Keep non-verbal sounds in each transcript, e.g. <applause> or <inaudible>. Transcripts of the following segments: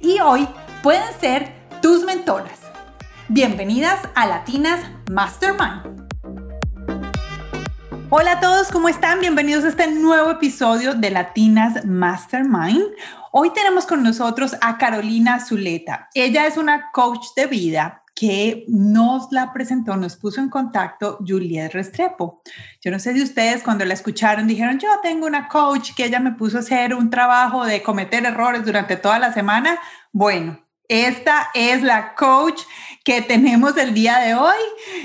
y hoy pueden ser tus mentoras. Bienvenidas a Latinas Mastermind. Hola a todos, ¿cómo están? Bienvenidos a este nuevo episodio de Latinas Mastermind. Hoy tenemos con nosotros a Carolina Zuleta. Ella es una coach de vida que nos la presentó, nos puso en contacto Juliet Restrepo. Yo no sé si ustedes cuando la escucharon dijeron, yo tengo una coach que ella me puso a hacer un trabajo de cometer errores durante toda la semana. Bueno, esta es la coach que tenemos el día de hoy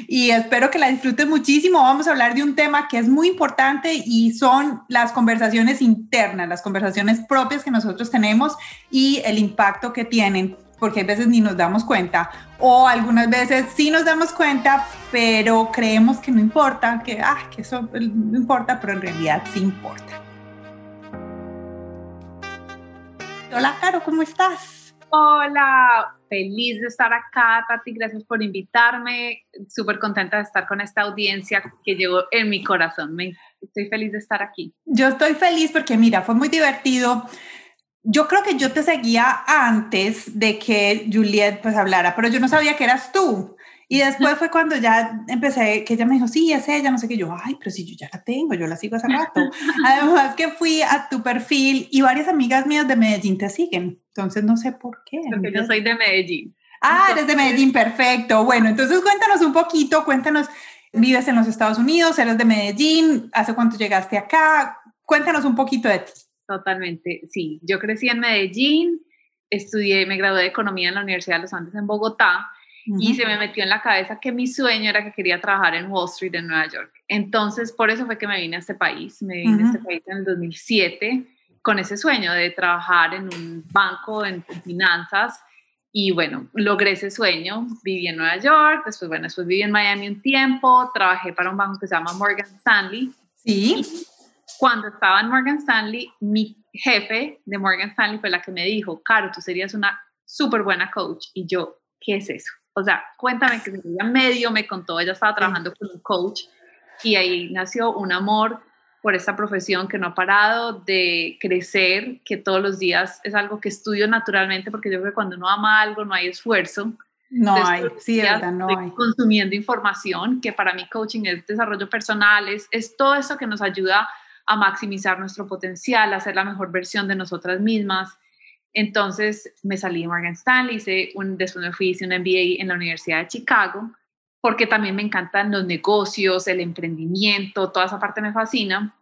y espero que la disfruten muchísimo. Vamos a hablar de un tema que es muy importante y son las conversaciones internas, las conversaciones propias que nosotros tenemos y el impacto que tienen porque a veces ni nos damos cuenta o algunas veces sí nos damos cuenta, pero creemos que no importa, que, ah, que eso no importa, pero en realidad sí importa. Hola, Caro, ¿cómo estás? Hola, feliz de estar acá, Tati, gracias por invitarme, súper contenta de estar con esta audiencia que llevo en mi corazón, Me, estoy feliz de estar aquí. Yo estoy feliz porque mira, fue muy divertido yo creo que yo te seguía antes de que Juliet pues hablara, pero yo no sabía que eras tú. Y después fue cuando ya empecé, que ella me dijo, sí, es ella, no sé qué, yo, ay, pero si yo ya la tengo, yo la sigo hace rato. <laughs> Además que fui a tu perfil y varias amigas mías de Medellín te siguen, entonces no sé por qué. Porque yo soy de Medellín. Ah, eres de Medellín, perfecto. Bueno, entonces cuéntanos un poquito, cuéntanos, vives en los Estados Unidos, eres de Medellín, ¿hace cuánto llegaste acá? Cuéntanos un poquito de ti. Totalmente, sí. Yo crecí en Medellín, estudié, me gradué de Economía en la Universidad de los Andes en Bogotá y se me metió en la cabeza que mi sueño era que quería trabajar en Wall Street en Nueva York. Entonces, por eso fue que me vine a este país. Me vine a este país en el 2007 con ese sueño de trabajar en un banco en, finanzas y bueno, logré ese sueño, viví en Nueva York, después bueno, después viví en Miami un tiempo, trabajé para un banco que se llama Morgan Stanley. Sí cuando estaba en Morgan Stanley, mi jefe de Morgan Stanley fue la que me dijo, Caro, tú serías una súper buena coach. Y yo, ¿qué es eso? O sea, cuéntame que ella medio me contó, ella estaba trabajando con un coach y ahí nació un amor por esta profesión que no ha parado de crecer, que todos los días es algo que estudio naturalmente, porque yo creo que cuando uno ama algo no hay esfuerzo. No hay, sí, verdad, no hay. Consumiendo información, que para mí coaching es desarrollo personal, es, es todo eso que nos ayuda a maximizar nuestro potencial, a ser la mejor versión de nosotras mismas. Entonces me salí de Morgan Stanley, hice un, después me fui, hice un MBA en la Universidad de Chicago, porque también me encantan los negocios, el emprendimiento, toda esa parte me fascina.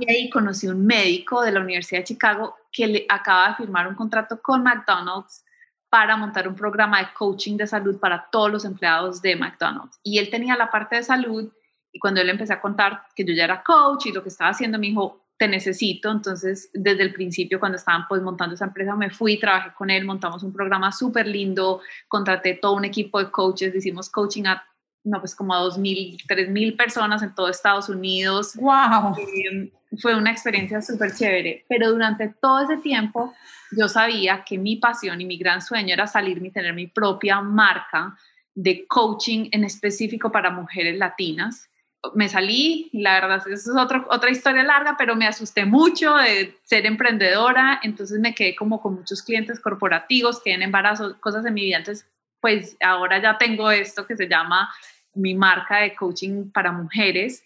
Y ahí conocí un médico de la Universidad de Chicago que le acaba de firmar un contrato con McDonald's para montar un programa de coaching de salud para todos los empleados de McDonald's. Y él tenía la parte de salud y cuando él empecé a contar que yo ya era coach y lo que estaba haciendo, me dijo, te necesito. Entonces, desde el principio, cuando estaban pues montando esa empresa, me fui, trabajé con él, montamos un programa súper lindo, contraté todo un equipo de coaches, hicimos coaching a, no, pues como a 2.000, 3.000 personas en todo Estados Unidos. ¡Wow! Eh, fue una experiencia súper chévere, pero durante todo ese tiempo yo sabía que mi pasión y mi gran sueño era salirme y tener mi propia marca de coaching en específico para mujeres latinas me salí, la verdad, eso es otra historia larga, pero me asusté mucho de ser emprendedora, entonces me quedé como con muchos clientes corporativos que en embarazo, cosas en mi vida, entonces pues ahora ya tengo esto que se llama mi marca de coaching para mujeres.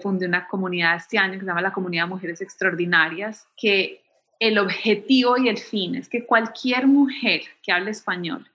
Fundé una comunidad este año que se llama la Comunidad de Mujeres Extraordinarias, que el objetivo y el fin es que cualquier mujer que hable español,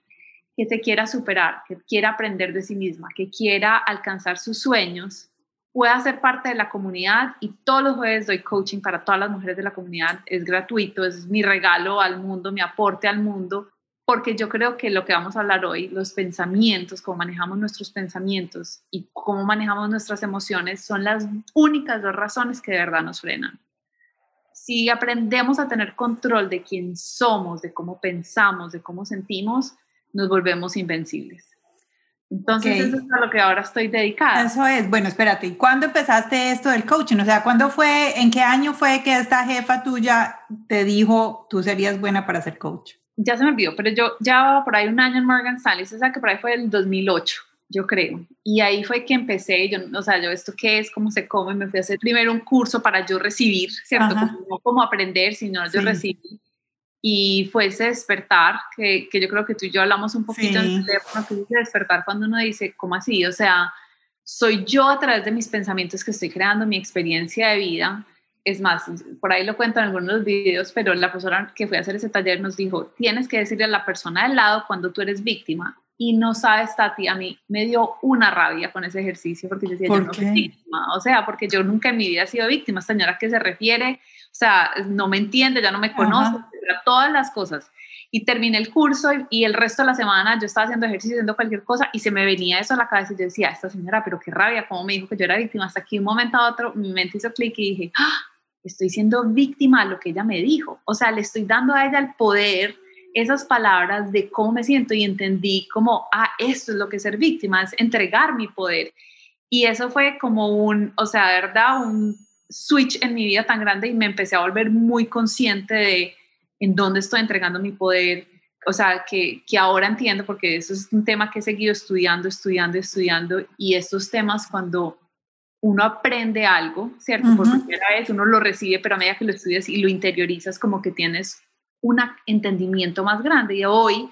que se quiera superar, que quiera aprender de sí misma, que quiera alcanzar sus sueños, pueda ser parte de la comunidad y todos los jueves doy coaching para todas las mujeres de la comunidad. Es gratuito, es mi regalo al mundo, mi aporte al mundo, porque yo creo que lo que vamos a hablar hoy, los pensamientos, cómo manejamos nuestros pensamientos y cómo manejamos nuestras emociones, son las únicas dos razones que de verdad nos frenan. si aprendemos a tener control de quién somos, de cómo pensamos, de cómo sentimos, nos volvemos invencibles. Entonces, eso es a lo que ahora estoy dedicada. Eso es. Bueno, espérate, ¿y cuándo empezaste esto del coaching? O sea, ¿cuándo fue, en qué año fue que esta jefa tuya te dijo tú serías buena para ser coach? Ya se me olvidó, pero yo ya por ahí un año en Morgan Stanley, o sea que por ahí fue el 2008, yo creo. Y ahí fue que empecé, yo, o sea, yo esto qué es, cómo se come, me fui a hacer primero un curso para yo recibir, ¿cierto? Como, no como aprender, sino yo recibir y fue ese despertar, que, que, yo creo que tú y yo hablamos un poquito en el teléfono, que es ese despertar cuando uno dice, ¿cómo así? O sea, soy yo a través de mis pensamientos que estoy creando mi experiencia de vida. Es más, por ahí lo cuento en algunos de los videos, pero la profesora que fue a hacer ese taller nos dijo, tienes que decirle a la persona al lado cuando tú eres víctima. Y no sabes, Tati, a mí me dio una rabia con ese ejercicio porque yo decía, yo no soy víctima. O sea, porque yo nunca en mi vida he sido víctima. Señora, ¿a se refiere? O sea, no me entiende, ya no me conoce, todas las cosas. Y terminé el curso y, el resto de la semana yo estaba haciendo ejercicio, haciendo cualquier cosa y se me venía eso a la cabeza y yo decía, esta señora, pero qué rabia, cómo me dijo que yo era víctima. Hasta aquí un momento a otro mi mente hizo clic y dije, ¡Ah! estoy siendo víctima de lo que ella me dijo. O sea, le estoy dando a ella el poder, esas palabras de cómo me siento y entendí como, ah, esto es lo que es ser víctima, es entregar mi poder. Y eso fue como un, o sea, de verdad, un switch en mi vida tan grande y me empecé a volver muy consciente de en dónde estoy entregando mi poder, o sea, que, que, ahora entiendo, porque eso es un tema que he seguido estudiando, estudiando, estudiando, y estos temas cuando uno aprende algo, ¿cierto? Por primera vez uno lo recibe, pero a medida que lo estudias y lo interiorizas, como que tienes un entendimiento más grande. Y hoy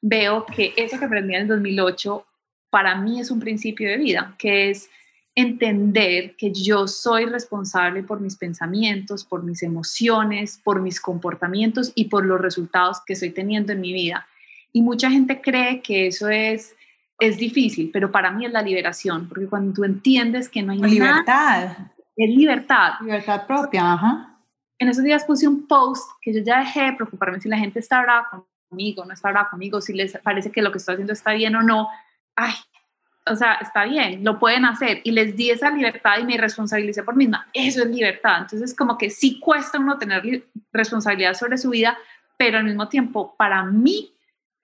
veo que eso que aprendí en el 2008, para mí es un principio de vida, que es entender que yo soy responsable por mis pensamientos, por mis emociones, por mis comportamientos y por los resultados que estoy teniendo en mi vida. Y mucha gente cree que eso es, es difícil, pero para mí es la liberación, porque cuando tú entiendes que no hay libertad. es libertad. Libertad propia, ajá. En esos días puse un post que yo ya dejé de preocuparme si la gente está brava conmigo, no está brava conmigo, si les parece que lo que estoy haciendo está bien o no. Ay, o sea, está bien, lo pueden hacer y les di esa libertad y me responsabilicé por misma. Eso es libertad. Entonces, como que sí cuesta uno tener responsabilidad sobre su vida, pero al mismo tiempo, para mí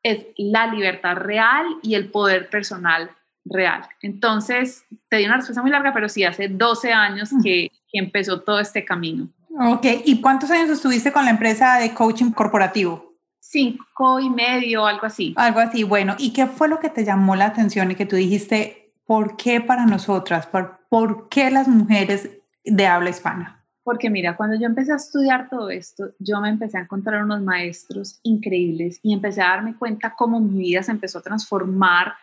es la libertad real y el poder personal real. Entonces, te di una respuesta muy larga, pero sí, hace 12 años mm. que, que empezó todo este camino. Ok, ¿y cuántos años estuviste con la empresa de coaching corporativo? Cinco y medio, algo así. Algo así, bueno. ¿Y qué fue lo que te llamó la atención y que tú dijiste, ¿por qué para nosotras? ¿Por, por qué las mujeres de habla hispana? Porque mira, cuando yo empecé a estudiar todo esto, yo me empecé a encontrar unos maestros increíbles y empecé a darme cuenta cómo mi vida se empezó a transformar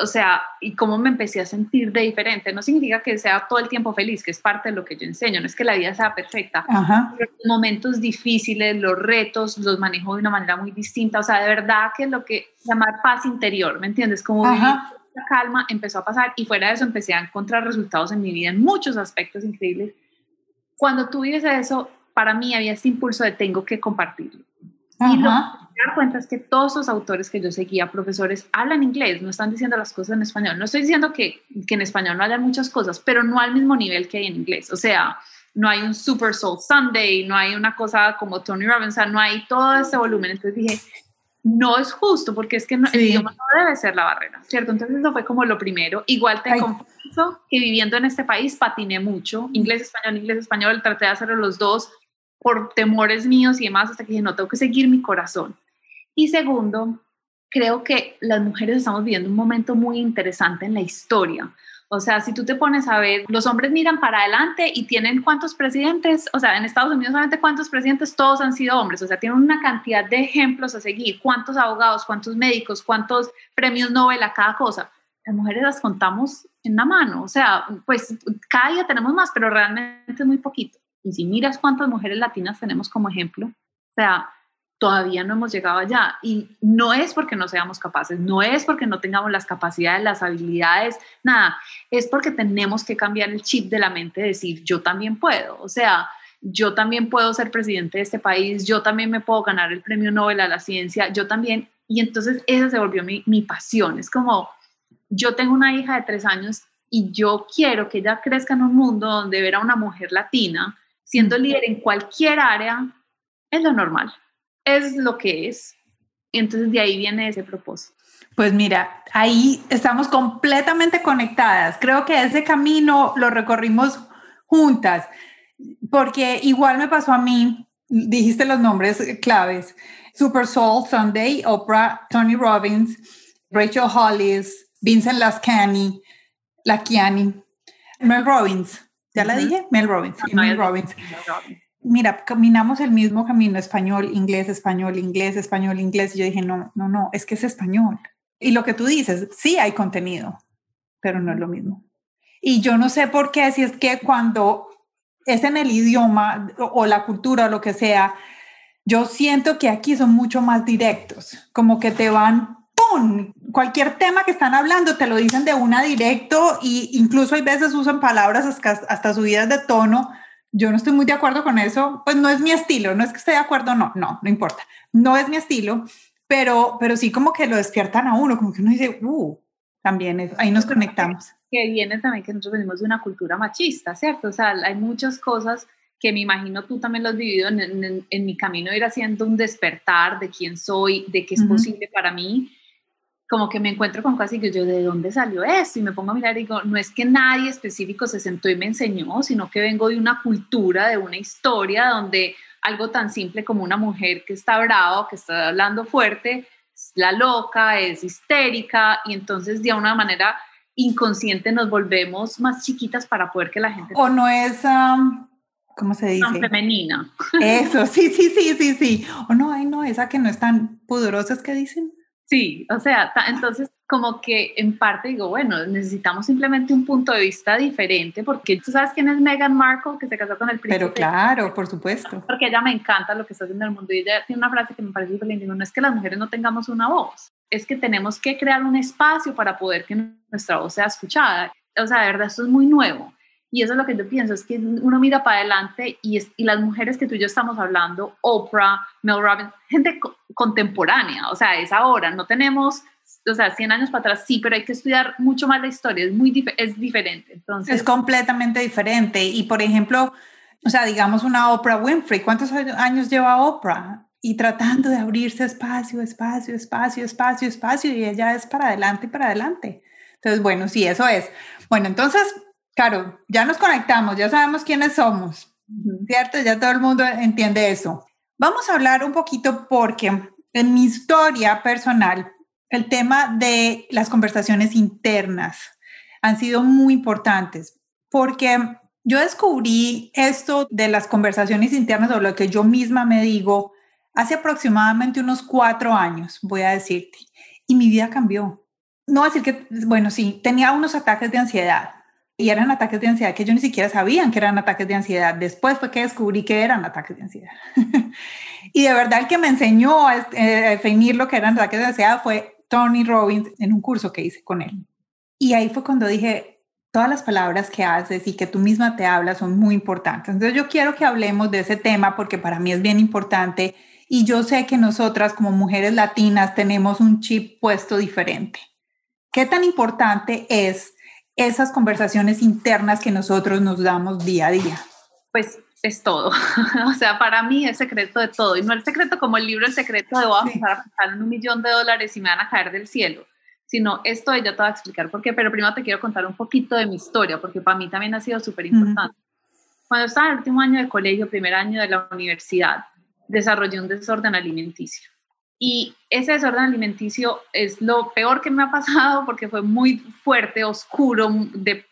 o sea, y cómo me empecé a sentir de diferente. No significa que sea todo el tiempo feliz, que es parte de lo que yo enseño, no es que la vida sea perfecta. Pero los momentos difíciles, los retos, los manejo de una manera muy distinta. O sea, de verdad que lo que llamar paz interior, ¿me entiendes? Como la calma empezó a pasar y fuera de eso empecé a encontrar resultados en mi vida en muchos aspectos increíbles. Cuando tú vives eso, para mí había este impulso de tengo que compartirlo. Y lo que me dar cuenta es que todos los autores que yo seguía, profesores, hablan inglés, no están diciendo las cosas en español. No estoy diciendo que, que en español no haya muchas cosas, pero no al mismo nivel que hay en inglés. O sea, no hay un Super Soul Sunday, no hay una cosa como Tony Robbins, no hay todo ese volumen. Entonces dije, no es justo porque es que no, el idioma no debe ser la barrera, ¿cierto? Entonces eso fue como lo primero. Igual te confieso que viviendo en este país patiné mucho, inglés, español, inglés, español, traté de hacerlo los dos por temores míos y demás, hasta que dije, no, tengo que seguir mi corazón. Y segundo, creo que las mujeres estamos viviendo un momento muy interesante en la historia. O sea, si tú te pones a ver, los hombres miran para adelante y tienen cuántos presidentes, o sea, en Estados Unidos solamente cuántos presidentes, todos han sido hombres, o sea, tienen una cantidad de ejemplos a seguir, cuántos abogados, cuántos médicos, cuántos premios Nobel a cada cosa. Las mujeres las contamos en la mano, o sea, pues cada día tenemos más, pero realmente muy poquito. Y si miras cuántas mujeres latinas tenemos como ejemplo, o sea, todavía no hemos llegado allá. Y no es porque no seamos capaces, no es porque no tengamos las capacidades, las habilidades, nada, es porque tenemos que cambiar el chip de la mente, decir, yo también puedo, o sea, yo también puedo ser presidente de este país, yo también me puedo ganar el premio Nobel a la ciencia, yo también. Y entonces esa se volvió mi, mi pasión. Es como, yo tengo una hija de tres años y yo quiero que ella crezca en un mundo donde ver a una mujer latina siendo líder en cualquier área, es lo normal, es lo que es. Y entonces de ahí viene ese propósito. Pues mira, ahí estamos completamente conectadas. Creo que ese camino lo recorrimos juntas, porque igual me pasó a mí, dijiste los nombres claves, Super Soul Sunday, Oprah, Tony Robbins, Rachel Hollis, Vincent Lascani, Lakiani, Mel Robbins. ¿Ya la dije? Mel Robbins. Mel Robbins. Mira, caminamos el mismo camino, español, inglés, español, inglés, español, inglés. Y yo dije, no, no, no, es que es español. Y lo que tú dices, sí hay contenido, pero no es lo mismo. Y yo no sé por qué, si es que cuando es en el idioma o, la cultura o lo que sea, yo siento que aquí son mucho más directos, como que te van, Cualquier tema que están hablando te lo dicen de una directo y incluso hay veces usan palabras hasta, subidas de tono. Yo no estoy muy de acuerdo con eso, pues no es mi estilo, no es que esté de acuerdo, no, no, no importa, no es mi estilo, pero, pero sí como que lo despiertan a uno, como que uno dice, uh, también ahí nos conectamos. Que viene también que nosotros venimos de una cultura machista, ¿cierto? O sea, hay muchas cosas que me imagino tú también lo has vivido en, en, mi camino de ir haciendo un despertar de quién soy, de qué es posible para mí, como que me encuentro con cosas y yo, ¿de dónde salió esto? Y me pongo a mirar y digo, no es que nadie específico se sentó y me enseñó, sino que vengo de una cultura, de una historia donde algo tan simple como una mujer que está bravo, que está hablando fuerte, la loca, es histérica y entonces de una manera inconsciente nos volvemos más chiquitas para poder que la gente... O no es, ¿cómo se dice? Tan femenina. Eso, sí, sí, sí, sí, sí. O no, ay, no, esa que no es tan pudorosa, ¿es que dicen? Sí, o sea, entonces como que en parte digo, bueno, necesitamos simplemente un punto de vista diferente, porque tú sabes quién es Meghan Markle, que se casó con el príncipe. Pero claro, por supuesto. Porque ella me encanta lo que está haciendo en el mundo y ella tiene una frase que me parece súper linda, no es que las mujeres no tengamos una voz, es que tenemos que crear un espacio para poder que nuestra voz sea escuchada. O sea, de verdad, esto es muy nuevo. Y eso es lo que yo pienso, es que uno mira para adelante y, y las mujeres que tú y yo estamos hablando, Oprah, Mel Robbins, gente contemporánea, o sea, es ahora, no tenemos, o sea, 100 años para atrás, sí, pero hay que estudiar mucho más la historia, es muy es diferente. Entonces, es completamente diferente. Y por ejemplo, o sea, digamos una Oprah Winfrey, ¿cuántos años lleva Oprah? Y tratando de abrirse espacio, espacio, espacio, espacio, espacio, y ella es para adelante y para adelante. Entonces, bueno, sí, eso es. Bueno, entonces Claro, ya nos conectamos, ya sabemos quiénes somos, ¿cierto? Ya todo el mundo entiende eso. Vamos a hablar un poquito porque en mi historia personal, el tema de las conversaciones internas han sido muy importantes porque yo descubrí esto de las conversaciones internas o lo que yo misma me digo hace aproximadamente unos cuatro años, voy a decirte, y mi vida cambió. No decir que, bueno, sí, tenía unos ataques de ansiedad, y eran ataques de ansiedad que yo ni siquiera sabían que eran ataques de ansiedad. Después fue que descubrí que eran ataques de ansiedad. <laughs> y de verdad el que me enseñó a, eh, definir lo que eran ataques de ansiedad fue Tony Robbins en un curso que hice con él. Y ahí fue cuando dije, todas las palabras que haces y que tú misma te hablas son muy importantes. Entonces yo quiero que hablemos de ese tema porque para mí es bien importante y yo sé que nosotras como mujeres latinas tenemos un chip puesto diferente. ¿Qué tan importante es esas conversaciones internas que nosotros nos damos día a día? Pues es todo. <laughs> o sea, para mí es secreto de todo. Y no el secreto como el libro El secreto de voy a pensar en un millón de dólares y me van a caer del cielo, sino esto ella te va a explicar por qué. Pero primero te quiero contar un poquito de mi historia, porque para mí también ha sido súper importante. Cuando estaba en el último año de colegio, primer año de la universidad, desarrollé un desorden alimenticio. Y ese desorden alimenticio es lo peor que me ha pasado porque fue muy fuerte, oscuro, en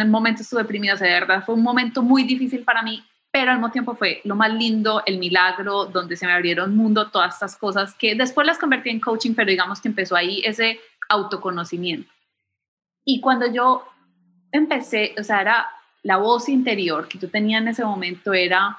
un momento estuve deprimida, o sea, de verdad fue un momento muy difícil para mí, pero al mismo tiempo fue lo más lindo, el milagro, donde se me abrieron mundo, todas estas cosas que después las convertí en coaching, pero digamos que empezó ahí ese autoconocimiento. Y cuando yo empecé, o sea, era la voz interior que yo tenía en ese momento era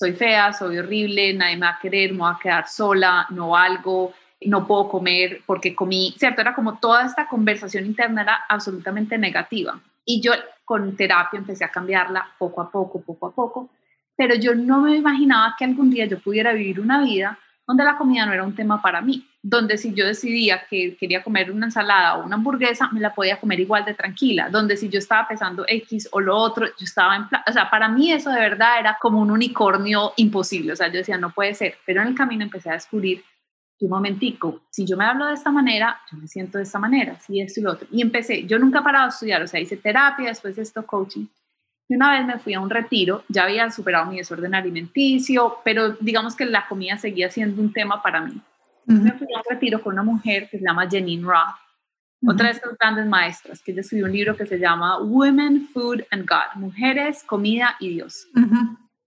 soy fea, soy horrible, nadie me va a querer, me voy a quedar sola, no valgo, no puedo comer porque comí, ¿cierto? Era como toda esta conversación interna era absolutamente negativa. Y yo con terapia empecé a cambiarla poco a poco, poco a poco, pero yo no me imaginaba que algún día yo pudiera vivir una vida donde la comida no era un tema para mí, donde si yo decidía que quería comer una ensalada o una hamburguesa, me la podía comer igual de tranquila, donde si yo estaba pesando X o lo otro, yo estaba en o sea, para mí eso de verdad era como un unicornio imposible, o sea, yo decía, no puede ser, pero en el camino empecé a descubrir un momentico, si yo me hablo de esta manera, yo me siento de esta manera, si esto y lo otro. Y empecé, yo nunca he parado de estudiar, o sea, hice terapia, después esto coaching. Y una vez me fui a un retiro, ya había superado mi desorden alimenticio, pero digamos que la comida seguía siendo un tema para mí. Me fui a un retiro con una mujer que se llama Janine Roth, otra de estas grandes maestras, que ella escribió un libro que se llama Women, Food and God, Mujeres, Comida y Dios.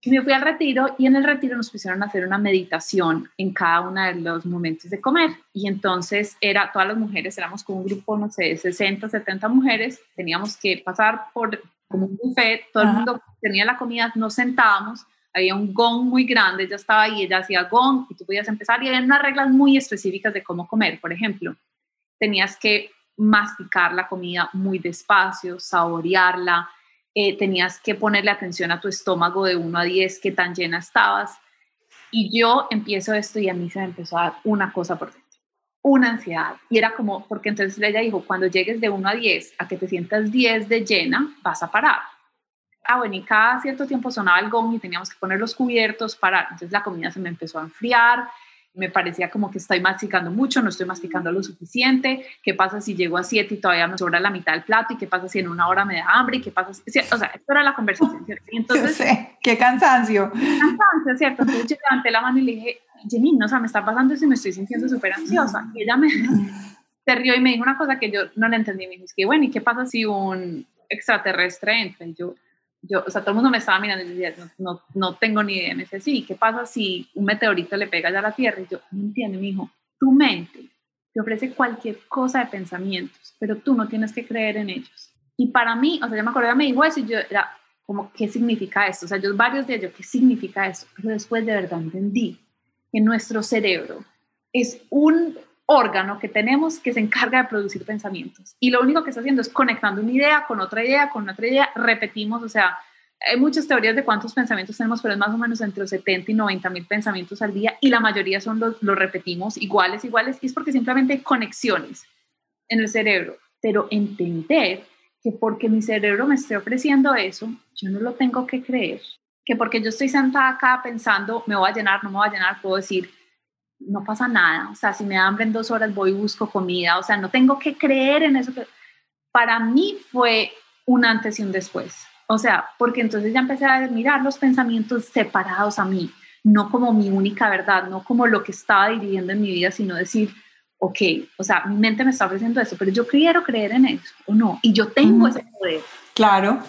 Y me fui al retiro y en el retiro nos pusieron a hacer una meditación en cada uno de los momentos de comer. Y entonces era, todas las mujeres, éramos como un grupo, no sé, 60, 70 mujeres, teníamos que pasar por como un buffet, todo el mundo tenía la comida, nos sentábamos, había un gong muy grande, ella estaba ahí, ella hacía gong y tú podías empezar y había unas reglas muy específicas de cómo comer, por ejemplo, tenías que masticar la comida muy despacio, saborearla, eh, tenías que ponerle atención a tu estómago de 1 a 10, qué tan llena estabas. Y yo empiezo esto y a mí se me empezó a dar una cosa por dentro, una ansiedad. Y era como, porque entonces ella dijo, cuando llegues de 1 a 10 a que te sientas 10 de llena, vas a parar. Ah, bueno, y cada cierto tiempo sonaba el gong y teníamos que poner los cubiertos para, entonces la comida se me empezó a enfriar, me parecía como que estoy masticando mucho, no estoy masticando lo suficiente, qué pasa si llego a 7 y todavía me sobra la mitad del plato y qué pasa si en una hora me da hambre y qué pasa si, o sea, esto era la conversación, ¿cierto? Y <laughs> entonces, sé, qué cansancio. Cansancio, ¿cierto? Entonces yo levanté la mano y le dije, Jenny, no, o sea, me está pasando eso y me estoy sintiendo súper ansiosa. Y ella me <laughs> se rió y me dijo una cosa que yo no le entendí, me dijo, es que bueno, ¿y qué pasa si un extraterrestre entra? Y yo, yo, o sea, todo el mundo me estaba mirando y decía, no, no, tengo ni idea. Me decía, sí, ¿qué pasa si un meteorito le pega ya a la Tierra? Y yo, no entiendo, mi hijo, tu mente te ofrece cualquier cosa de pensamientos, pero tú no tienes que creer en ellos. Y para mí, o sea, yo me acordé, me dijo eso y yo era como, ¿qué significa esto? O sea, yo varios días, yo, ¿qué significa eso? Pero después de verdad entendí que nuestro cerebro es un órgano que tenemos que se encarga de producir pensamientos. Y lo único que está haciendo es conectando una idea con otra idea, con otra idea, repetimos, o sea, hay muchas teorías de cuántos pensamientos tenemos, pero es más o menos entre 70 y 90 mil pensamientos al día y la mayoría son los, los repetimos iguales, iguales, y es porque simplemente hay conexiones en el cerebro. Pero entender que porque mi cerebro me esté ofreciendo eso, yo no lo tengo que creer. Que porque yo estoy sentada acá pensando, me voy a llenar, no me voy a llenar, puedo decir, no pasa nada, o sea, si me da hambre en dos horas voy y busco comida, o sea, no tengo que creer en eso. Para mí fue un antes y un después, o sea, porque entonces ya empecé a mirar los pensamientos separados a mí, no como mi única verdad, no como lo que estaba dividiendo en mi vida, sino decir, ok, o sea, mi mente me está ofreciendo eso, pero yo quiero creer en eso o no, y yo tengo ese poder. Claro.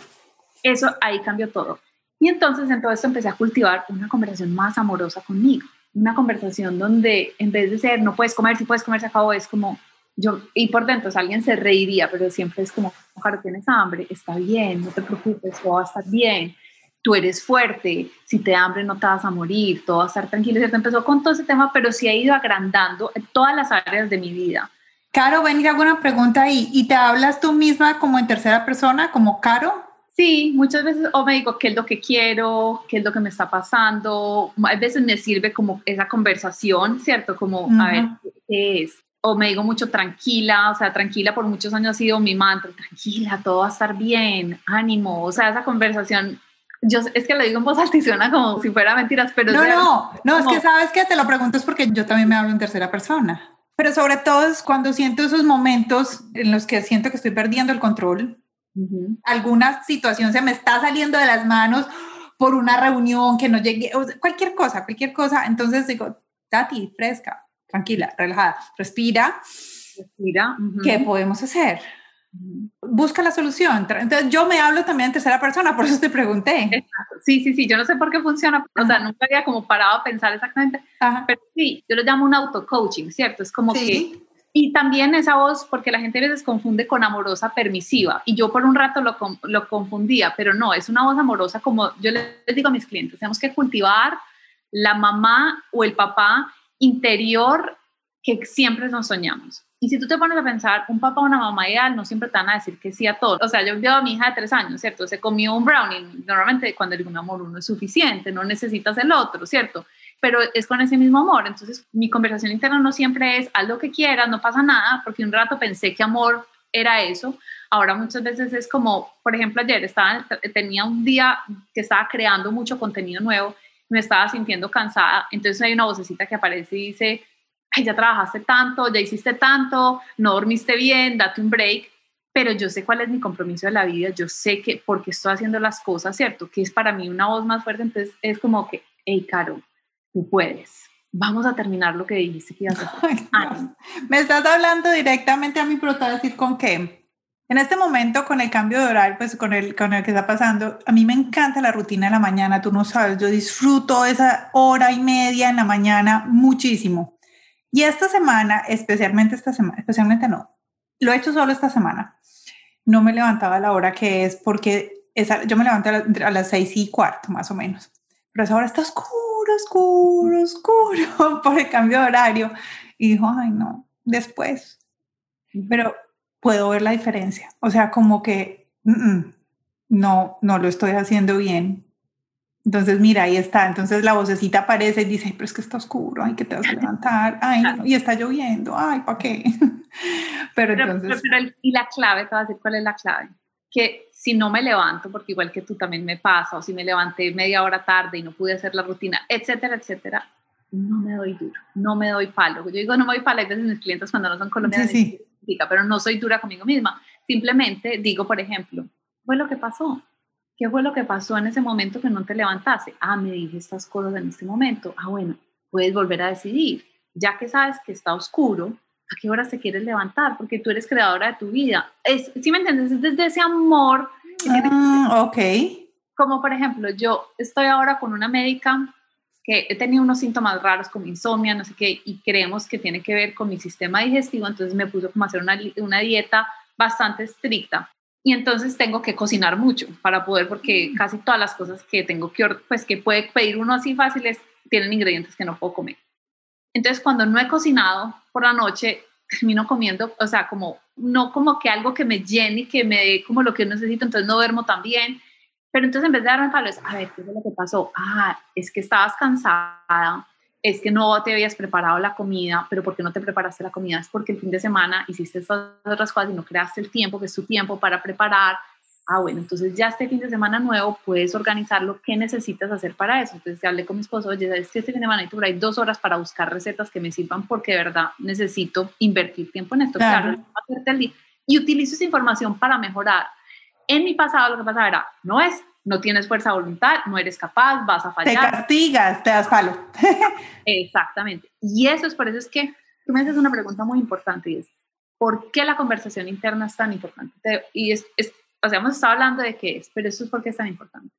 Eso ahí cambió todo. Y entonces en todo esto empecé a cultivar una conversación más amorosa conmigo una conversación donde en vez de ser no puedes comer, si puedes comer se acabó, es como yo, y por dentro alguien se reiría, pero siempre es como, ojalá tienes hambre, está bien, no te preocupes, todo va a estar bien, tú eres fuerte, si te da hambre no te vas a morir, todo va a estar tranquilo, ¿cierto? Empezó con todo ese tema, pero sí ha ido agrandando todas las áreas de mi vida. Caro, ven y hago una pregunta ahí, ¿y te hablas tú misma como en tercera persona, como Caro? Sí, muchas veces o me digo qué es lo que quiero, qué es lo que me está pasando. A veces me sirve como esa conversación, ¿cierto? Como, a ver, ¿qué es? O me digo mucho tranquila, o sea, tranquila por muchos años ha sido mi mantra, tranquila, todo va a estar bien, ánimo. O sea, esa conversación, yo es que lo digo en voz altísima como si fuera mentiras, pero... No, no, no, es que sabes que te lo pregunto es porque yo también me hablo en tercera persona. Pero sobre todo es cuando siento esos momentos en los que siento que estoy perdiendo el control, Alguna situación se me está saliendo de las manos por una reunión que no llegué, cualquier cosa, cualquier cosa. Entonces digo, Tati, fresca, tranquila, relajada, respira. Respira. ¿Qué podemos hacer? Busca la solución. Entonces yo me hablo también en tercera persona, por eso te pregunté. Sí, sí, sí, yo no sé por qué funciona, o sea, nunca había como parado a pensar exactamente, pero sí, yo lo llamo un auto-coaching, ¿cierto? Es como que y también esa voz, porque la gente a veces confunde con amorosa permisiva, y yo por un rato lo, lo confundía, pero no, es una voz amorosa como yo les digo a mis clientes, tenemos que cultivar la mamá o el papá interior que siempre nos soñamos. Y si tú te pones a pensar, un papá o una mamá ideal no siempre te van a decir que sí a todo. O sea, yo veo a mi hija de tres años, ¿cierto? Se comió un brownie. Normalmente cuando el un amor uno es suficiente, no necesitas el otro, ¿cierto? Pero es con ese mismo amor. Entonces, mi conversación interna no siempre es, haz lo que quieras, no pasa nada, porque un rato pensé que amor era eso. Ahora muchas veces es como, por ejemplo, ayer estaba, tenía un día que estaba creando mucho contenido nuevo, me estaba sintiendo cansada, entonces hay una vocecita que aparece y dice, Ay, ya trabajaste tanto, ya hiciste tanto, no dormiste bien, date un break pero yo sé cuál es mi compromiso de la vida, yo sé que porque estoy haciendo las cosas, ¿cierto? Que es para mí una voz más fuerte, entonces es como que, hey, Caro, tú puedes. Vamos a terminar lo que dijiste que ibas a hacer. Me estás hablando directamente a mi pero decir con qué. En este momento, con el cambio de horario, pues con el, con el que está pasando, a mí me encanta la rutina de la mañana, tú no sabes, yo disfruto esa hora y media en la mañana muchísimo. Y esta semana, especialmente esta semana, especialmente no, lo he hecho solo esta semana, no me levantaba a la hora que es porque esa, yo me levanto a, las seis y cuarto más o menos, pero esa hora está oscuro, oscuro, oscuro <laughs> por el cambio de horario. Y dijo, ay no, después. Pero puedo ver la diferencia. O sea, como que no, no lo estoy haciendo bien. Entonces, mira, ahí está. Entonces la vocecita aparece y dice, pero es que está oscuro, ay, que te vas a levantar, ay, y está lloviendo, ay, ¿para qué? <laughs> pero, entonces... y la clave, te voy a decir cuál es la clave. Que si no me levanto, porque igual que tú también me pasa, o si me levanté media hora tarde y no pude hacer la rutina, etcétera, etcétera, no me doy duro, no me doy palo. Yo digo, no me doy palo, hay veces mis clientes cuando no son colombianos, sí, sí. pero no soy dura conmigo misma. Simplemente digo, por ejemplo, fue lo que pasó ¿Qué fue lo que pasó en ese momento que no te levantaste? Ah, me dije estas cosas en este momento. Ah, bueno, puedes volver a decidir. Ya que sabes que está oscuro, ¿a qué hora te quieres levantar? Porque tú eres creadora de tu vida. Es, ¿Sí me entiendes? Es desde ese amor. Ah, ok. Como por ejemplo, yo estoy ahora con una médica que he tenido unos síntomas raros como insomnia, no sé qué, y creemos que tiene que ver con mi sistema digestivo, entonces me puso como a hacer una, una dieta bastante estricta y entonces tengo que cocinar mucho para poder, porque mm. casi todas las cosas que tengo que, pues que puede pedir uno así fáciles, tienen ingredientes que no puedo comer. Entonces cuando no he cocinado por la noche, <laughs> termino comiendo, o sea, como, no como que algo que me llene y que me dé como lo que necesito, entonces no duermo tan bien. Pero entonces en vez de darme palos, a ver, ¿qué es lo que pasó? Ah, es que estabas cansada, es que no te habías preparado la comida, pero ¿por qué no te preparaste la comida? Es porque el fin de semana hiciste estas otras cosas y no creaste el tiempo, que es tu tiempo para preparar. Ah, bueno, entonces ya este fin de semana nuevo puedes organizar lo que necesitas hacer para eso. Entonces hablé con mi esposo, oye, sabes que este fin de semana hay por ahí dos horas para buscar recetas que me sirvan porque de verdad necesito invertir tiempo en esto. Claro. y utilizo esa información para mejorar. En mi pasado lo que pasaba era, no es no tienes fuerza de voluntad, no eres capaz, vas a fallar. Te castigas, te das palo. <laughs> Exactamente. Y eso es por eso es que tú me haces una pregunta muy importante y es, ¿por qué la conversación interna es tan importante? Y es, o sea, hemos estado hablando de qué es, pero eso es porque es tan importante.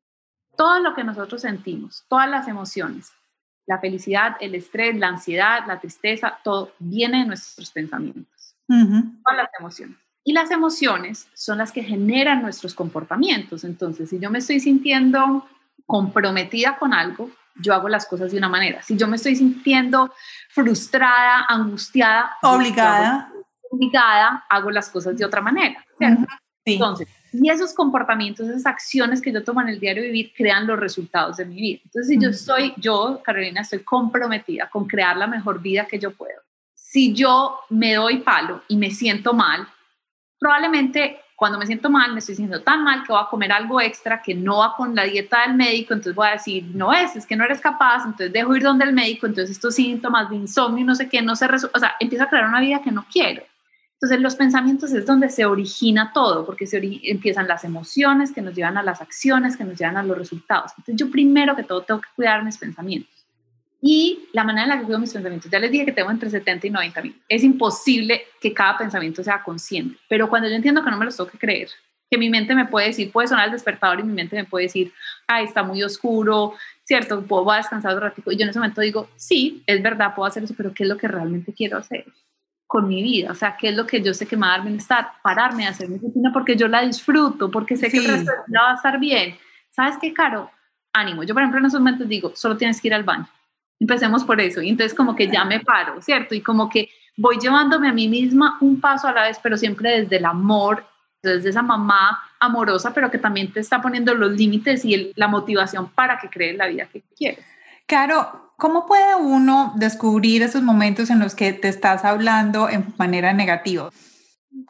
Todo lo que nosotros sentimos, todas las emociones, la felicidad, el estrés, la ansiedad, la tristeza, todo viene de nuestros pensamientos. Todas las emociones. Y las emociones son las que generan nuestros comportamientos. Entonces, si yo me estoy sintiendo comprometida con algo, yo hago las cosas de una manera. Si yo me estoy sintiendo frustrada, angustiada, obligada, obligada, hago las cosas de otra manera. Entonces, y esos comportamientos, esas acciones que yo tomo en el diario vivir crean los resultados de mi vida. Entonces, si yo soy, yo, Carolina, estoy comprometida con crear la mejor vida que yo puedo. Si yo me doy palo y me siento mal, probablemente cuando me siento mal, me estoy sintiendo tan mal que voy a comer algo extra que no va con la dieta del médico, entonces voy a decir, no es, es que no eres capaz, entonces dejo ir donde el médico, entonces estos síntomas de insomnio, no sé qué, no se resuelven, o sea, empiezo a crear una vida que no quiero. Entonces los pensamientos es donde se origina todo, porque se empiezan las emociones que nos llevan a las acciones, que nos llevan a los resultados. Entonces yo primero que todo tengo que cuidar mis pensamientos. Y la manera en la que cuido mis pensamientos, ya les dije que tengo entre 70 y 90 mil. Es imposible que cada pensamiento sea consciente, pero cuando yo entiendo que no me los tengo que creer, que mi mente me puede decir, puede sonar el despertador y mi mente me puede decir, ay, está muy oscuro, cierto, puedo descansar un ratito. Y yo en ese momento digo, sí, es verdad, puedo hacer eso, pero ¿qué es lo que realmente quiero hacer con mi vida? O sea, ¿qué es lo que yo sé que me va a dar bienestar? Pararme a hacer mi rutina porque yo la disfruto, porque sé que el resto va a estar bien. ¿Sabes qué, Caro? Ánimo. Yo, por ejemplo, en esos momentos digo, solo tienes que ir al baño Empecemos por eso. Y entonces como que ya me paro, ¿cierto? Y como que voy llevándome a mí misma un paso a la vez, pero siempre desde el amor, desde esa mamá amorosa, pero que también te está poniendo los límites y la motivación para que crees la vida que quieres. Caro, ¿cómo puede uno descubrir esos momentos en los que te estás hablando en manera negativa?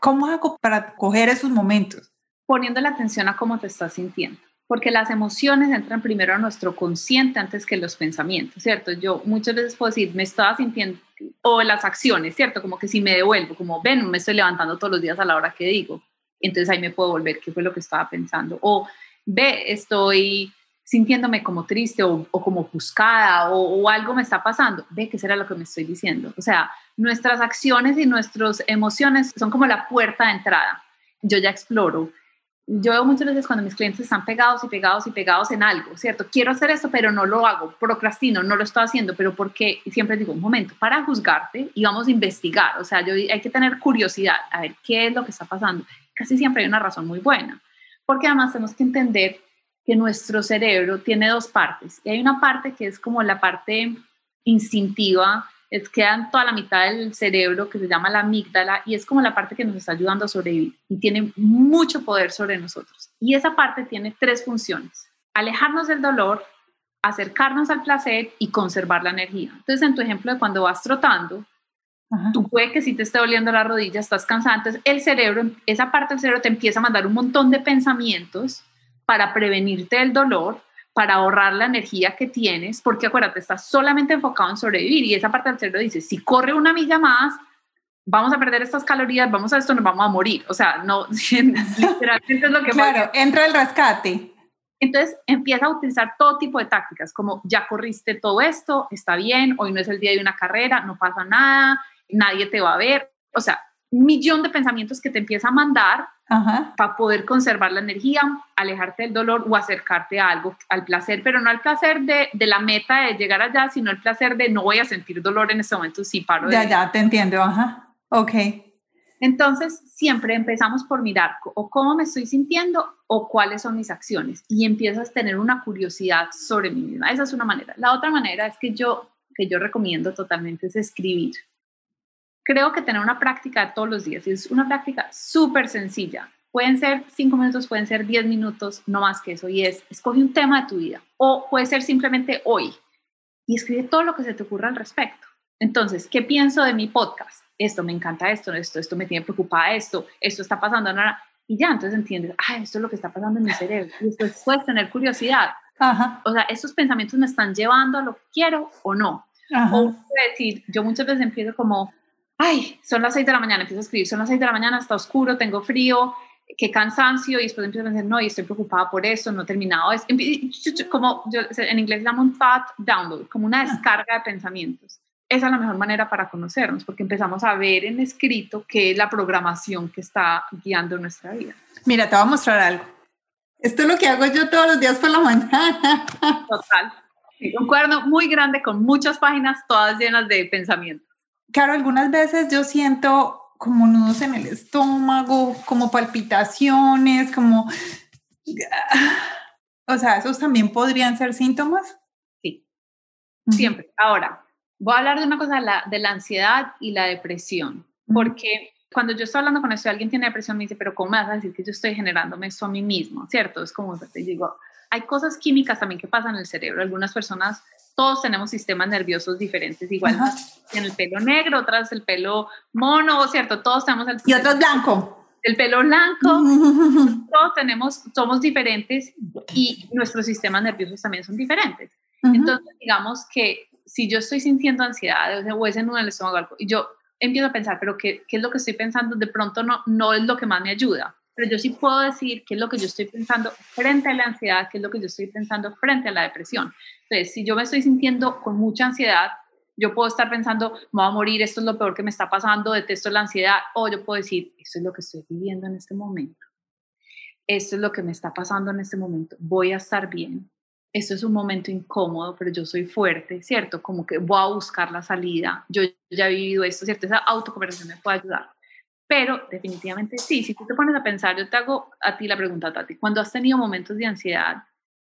¿Cómo hago para coger esos momentos? Poniendo la atención a cómo te estás sintiendo porque las emociones entran primero a nuestro consciente antes que los pensamientos, ¿cierto? Yo muchas veces puedo decir, me estaba sintiendo, o las acciones, ¿cierto? Como que si me devuelvo, como ven, me estoy levantando todos los días a la hora que digo, entonces ahí me puedo volver qué fue lo que estaba pensando, o ve, estoy sintiéndome como triste o, como ofuscada o, o, algo me está pasando, ve qué será lo que me estoy diciendo. O sea, nuestras acciones y nuestras emociones son como la puerta de entrada. Yo ya exploro yo veo muchas veces cuando mis clientes están pegados y pegados y pegados en algo, ¿cierto? Quiero hacer esto, pero no lo hago, procrastino, no lo estoy haciendo, pero porque siempre digo, un momento, para juzgarte y vamos a investigar, o sea, yo, hay que tener curiosidad, a ver qué es lo que está pasando. Casi siempre hay una razón muy buena, porque además tenemos que entender que nuestro cerebro tiene dos partes, y hay una parte que es como la parte instintiva, es queda toda la mitad del cerebro que se llama la amígdala y es como la parte que nos está ayudando a sobrevivir y tiene mucho poder sobre nosotros. Y esa parte tiene tres funciones. Alejarnos del dolor, acercarnos al placer y conservar la energía. Entonces, en tu ejemplo de cuando vas trotando, tú puede que si te esté doliendo la rodilla, estás cansado, entonces el cerebro, esa parte del cerebro te empieza a mandar un montón de pensamientos para prevenirte del dolor para ahorrar la energía que tienes, porque acuérdate, estás solamente enfocado en sobrevivir y esa parte del cerebro dice, si corre una milla más, vamos a perder estas calorías, vamos a esto, nos vamos a morir. O sea, no, <laughs> literalmente es lo que Claro, entra el rescate. Entonces empieza a utilizar todo tipo de tácticas, como ya corriste todo esto, está bien, hoy no es el día de una carrera, no pasa nada, nadie te va a ver. O sea, un millón de pensamientos que te empieza a mandar para poder conservar la energía, alejarte del dolor o acercarte a algo, al placer, pero no al placer de, de, la meta de llegar allá, sino el placer de no voy a sentir dolor en este momento, sí paro. Ya, ya, te entiendo, ajá, ok. Entonces, siempre empezamos por mirar o cómo me estoy sintiendo o cuáles son mis acciones y empiezas a tener una curiosidad sobre mí misma. Esa es una manera. La otra manera es que yo, que yo recomiendo totalmente es escribir creo que tener una práctica todos los días es una práctica súper sencilla. Pueden ser cinco minutos, pueden ser diez minutos, no más que eso. Y es, escoge un tema de tu vida. O puede ser simplemente hoy. Y escribe todo lo que se te ocurra al respecto. Entonces, ¿qué pienso de mi podcast? Esto me encanta, esto, esto, esto me tiene preocupada, esto, esto está pasando, nada. Y ya, entonces entiendes, ah, esto es lo que está pasando en mi cerebro. Y después puedes tener curiosidad. Ajá. O sea, estos pensamientos me están llevando a lo que quiero o no. Ajá. O decir, yo muchas veces empiezo como, ay, son las 6 de la mañana, empiezo a escribir, son las 6 de la mañana, está oscuro, tengo frío, qué cansancio, y después empiezo a pensar, no, y estoy preocupada por eso, no he terminado, es como yo, en inglés llamo un fat download, como una descarga de pensamientos. Esa es la mejor manera para conocernos, porque empezamos a ver en escrito qué es la programación que está guiando nuestra vida. Mira, te voy a mostrar algo. Esto es lo que hago yo todos los días por la mañana. Total. Un cuaderno muy grande con muchas páginas, todas llenas de pensamientos. Claro, algunas veces yo siento como nudos en el estómago, como palpitaciones, como... <sighs> O sea, ¿esos también podrían ser síntomas? Sí, siempre. Ahora, voy a hablar de una cosa, la, de la ansiedad y la depresión, porque cuando yo estoy hablando con esto, alguien tiene depresión, me dice, pero ¿cómo me vas a decir que yo estoy generándome esto a mí mismo? ¿Cierto? Es como te digo, hay cosas químicas también que pasan en el cerebro. Algunas personas todos tenemos sistemas nerviosos diferentes, igual en el pelo negro, otras el pelo mono, ¿cierto? Todos tenemos el... Y otros blanco. El pelo blanco, <laughs> todos tenemos, somos diferentes y nuestros sistemas nerviosos también son diferentes. Entonces, digamos que si yo estoy sintiendo ansiedad o ese nudo en el estómago, y yo empiezo a pensar, pero ¿qué, ¿qué, es lo que estoy pensando? De pronto no, no es lo que más me ayuda pero yo sí puedo decir qué es lo que yo estoy pensando frente a la ansiedad, qué es lo que yo estoy pensando frente a la depresión. Entonces, si yo me estoy sintiendo con mucha ansiedad, yo puedo estar pensando, me voy a morir, esto es lo peor que me está pasando, detesto la ansiedad, o yo puedo decir, esto es lo que estoy viviendo en este momento, esto es lo que me está pasando en este momento, voy a estar bien, esto es un momento incómodo, pero yo soy fuerte, ¿cierto? Como que voy a buscar la salida, yo ya he vivido esto, ¿cierto? Esa autoconversación me puede ayudar. Pero definitivamente sí, si tú te pones a pensar, yo te hago a ti la pregunta, Tati, cuando has tenido momentos de ansiedad,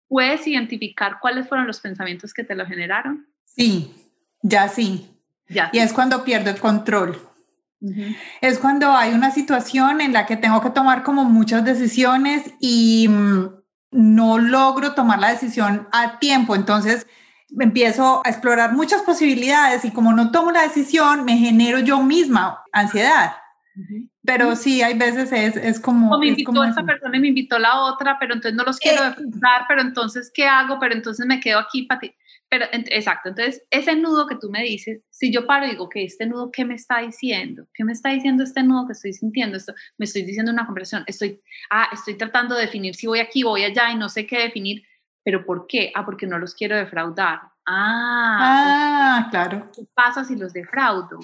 ¿puedes identificar cuáles fueron los pensamientos que te lo generaron? Sí, ya sí. Ya y es cuando pierdo el control. Es cuando hay una situación en la que tengo que tomar como muchas decisiones y mm, no logro tomar la decisión a tiempo. Entonces, empiezo a explorar muchas posibilidades y como no tomo la decisión, me genero yo misma ansiedad. Pero sí, hay veces es, es como... O me invitó esta persona y me invitó la otra, pero entonces no los quiero eh, pero entonces, ¿qué hago? Pero entonces me quedo aquí para ti. Pero, exacto, entonces ese nudo que tú me dices, si yo paro y digo que este nudo, ¿qué me está diciendo? ¿Qué me está diciendo este nudo que estoy sintiendo? Esto, me estoy diciendo una conversación, estoy, ah, estoy tratando de definir si voy aquí, voy allá y no sé qué definir, pero ¿por qué? Ah, porque no los quiero defraudar. Ah, ah claro. ¿Qué pasa si los defraudo?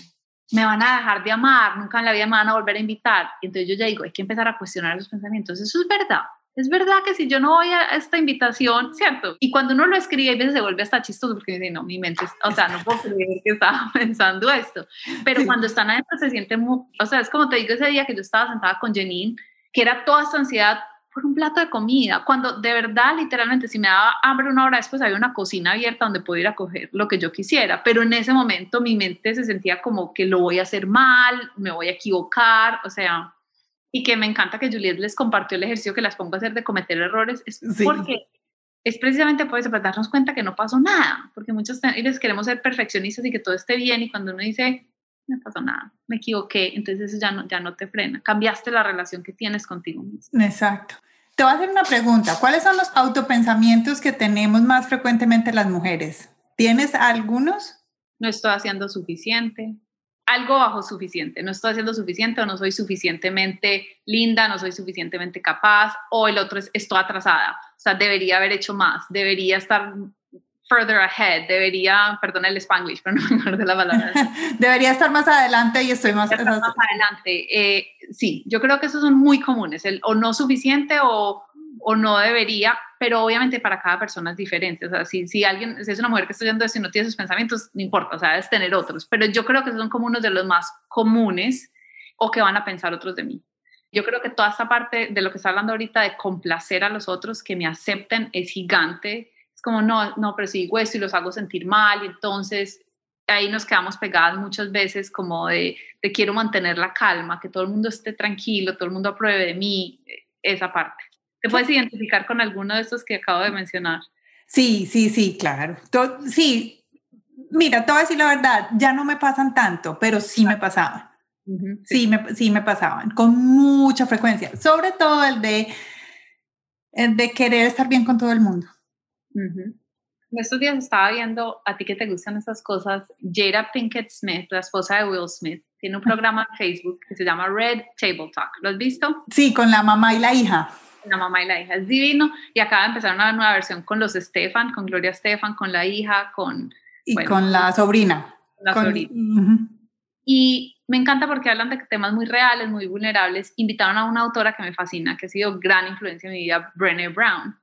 Me van a dejar de amar, nunca en la vida me van a volver a invitar. Y entonces yo ya digo, hay que empezar a cuestionar esos pensamientos. Eso es verdad. Es verdad que si yo no voy a esta invitación, ¿cierto? Y cuando uno lo escribe, a veces se vuelve hasta chistoso porque dice, no, mi mente, o sea, no puedo creer que estaba <laughs> pensando esto. Pero cuando están adentro se siente, muy, o sea, es como te digo ese día que yo estaba sentada con Janine, que era toda esta ansiedad por un plato de comida, cuando de verdad, literalmente, si me daba hambre una hora después, había una cocina abierta donde podía ir a coger lo que yo quisiera, pero en ese momento mi mente se sentía como que lo voy a hacer mal, me voy a equivocar, o sea, y que me encanta que Juliet les compartió el ejercicio que las pongo a hacer de cometer errores, es porque es precisamente por eso, para darnos cuenta que no pasó nada, porque muchos les queremos ser perfeccionistas y que todo esté bien, y cuando uno dice, no pasó nada, me equivoqué, entonces eso ya no, ya no te frena, cambiaste la relación que tienes contigo mismo. Exacto. Te voy a hacer una pregunta. ¿Cuáles son los autopensamientos que tenemos más frecuentemente las mujeres? ¿Tienes algunos? No estoy haciendo suficiente. Algo bajo suficiente. No estoy haciendo suficiente o no soy suficientemente linda, no soy suficientemente capaz. O el otro es estoy atrasada. O sea, debería haber hecho más. Debería estar further ahead, debería, perdón el spanglish, pero no me acuerdo la palabra. <laughs> debería estar más adelante y estoy más, más adelante. Eh, sí, yo creo que esos son muy comunes, el o no suficiente o, o, no debería, pero obviamente para cada persona es diferente. O sea, si, si alguien, si es una mujer que está oyendo eso y no tiene sus pensamientos, no importa, o sea, es tener otros, pero yo creo que esos son como unos de los más comunes o que van a pensar otros de mí. Yo creo que toda esta parte de lo que está hablando ahorita de complacer a los otros, que me acepten, es gigante como, no, no, pero si digo esto y los hago sentir mal, y entonces ahí nos quedamos pegadas muchas veces como de, te quiero mantener la calma, que todo el mundo esté tranquilo, todo el mundo apruebe de mí, esa parte. ¿Te puedes identificar con alguno de estos que acabo de mencionar? Sí, sí, sí, claro. sí, mira, te voy a decir la verdad, ya no me pasan tanto, pero sí me pasaban. sí. me, sí me pasaban, con mucha frecuencia, sobre todo el de, el de querer estar bien con todo el mundo. En estos días estaba viendo, a ti que te gustan esas cosas, Jada Pinkett Smith, la esposa de Will Smith, tiene un programa en Facebook que se llama Red Table Talk. ¿Lo has visto? Sí, con la mamá y la hija. La mamá y la hija es divino y acaba de empezar una nueva versión con los Stefan, con Gloria Stefan, con la hija, con... Y con la sobrina. La sobrina. Y me encanta porque hablan de temas muy reales, muy vulnerables. Invitaron a una autora que me fascina, que ha sido gran influencia en mi vida, Brené Brown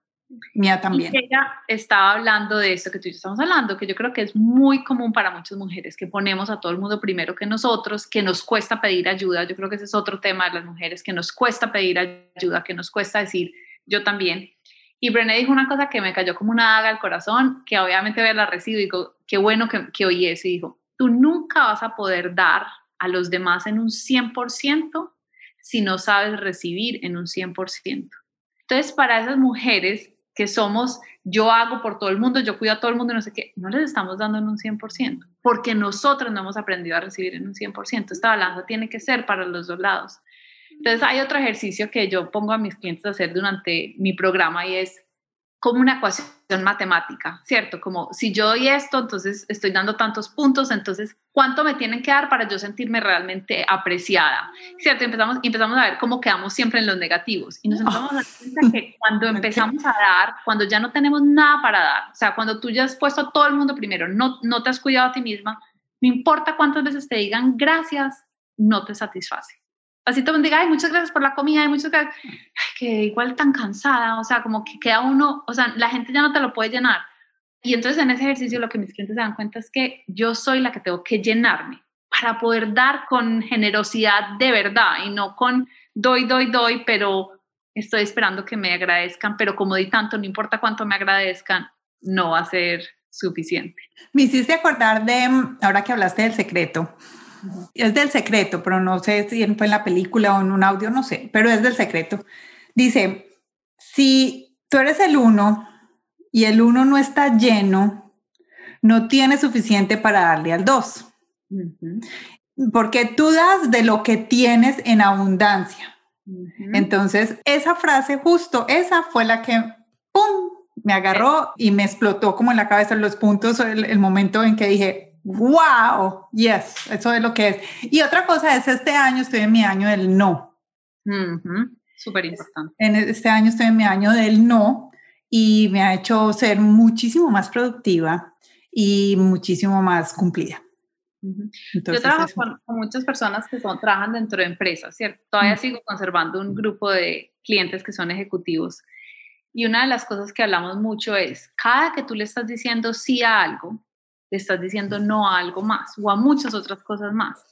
Mía también. ella estaba hablando de esto que tú y yo estamos hablando, que yo creo que es muy común para muchas mujeres, que ponemos a todo el mundo primero que nosotros, que nos cuesta pedir ayuda. Yo creo que ese es otro tema de las mujeres, que nos cuesta pedir ayuda, que nos cuesta decir yo también. Y Brené dijo una cosa que me cayó como una daga al corazón, que obviamente la recibo y digo, qué bueno que, que oí eso. Y dijo, tú nunca vas a poder dar a los demás en un 100% si no sabes recibir en un 100%. Entonces, para esas mujeres que somos, yo hago por todo el mundo, yo cuido a todo el mundo, no sé qué, no les estamos dando en un 100%, porque nosotros no hemos aprendido a recibir en un 100%. Esta balanza tiene que ser para los dos lados. Entonces hay otro ejercicio que yo pongo a mis clientes a hacer durante mi programa y es como una ecuación matemática, ¿cierto? Como si yo doy esto, entonces estoy dando tantos puntos, entonces, ¿cuánto me tienen que dar para yo sentirme realmente apreciada? ¿Cierto? Empezamos, empezamos a ver cómo quedamos siempre en los negativos y nos empezamos a dar cuenta que cuando <laughs> empezamos a dar, cuando ya no tenemos nada para dar, o sea, cuando tú ya has puesto a todo el mundo primero, no, no te has cuidado a ti misma, no importa cuántas veces te digan gracias, no te satisface así todo el diga, ay, muchas gracias por la comida, y muchas gracias, ay, que igual tan cansada, o sea, como que queda uno, o sea, la gente ya no te lo puede llenar. Y entonces en ese ejercicio lo que mis clientes se dan cuenta es que yo soy la que tengo que llenarme para poder dar con generosidad de verdad y no con doy, doy, doy, pero estoy esperando que me agradezcan, pero como di tanto, no importa cuánto me agradezcan, no va a ser suficiente. Me hiciste acordar de, ahora que hablaste del secreto, es del secreto, pero no sé si fue en la película o en un audio, no sé, pero es del secreto. Dice, si tú eres el uno y el uno no está lleno, no tienes suficiente para darle al dos. Porque tú das de lo que tienes en abundancia. Entonces, esa frase justo, esa fue la que, ¡pum!, me agarró y me explotó como en la cabeza los puntos, el, momento en que dije, wow, yes, eso es lo que es. Y otra cosa es, este año estoy en mi año del no. Súper importante. En este año estoy en mi año del no y me ha hecho ser muchísimo más productiva y muchísimo más cumplida. Yo trabajo con, muchas personas que son, trabajan dentro de empresas, ¿cierto? Todavía sigo conservando un grupo de clientes que son ejecutivos. Y una de las cosas que hablamos mucho es, cada que tú le estás diciendo sí a algo, le estás diciendo no a algo más o a muchas otras cosas más.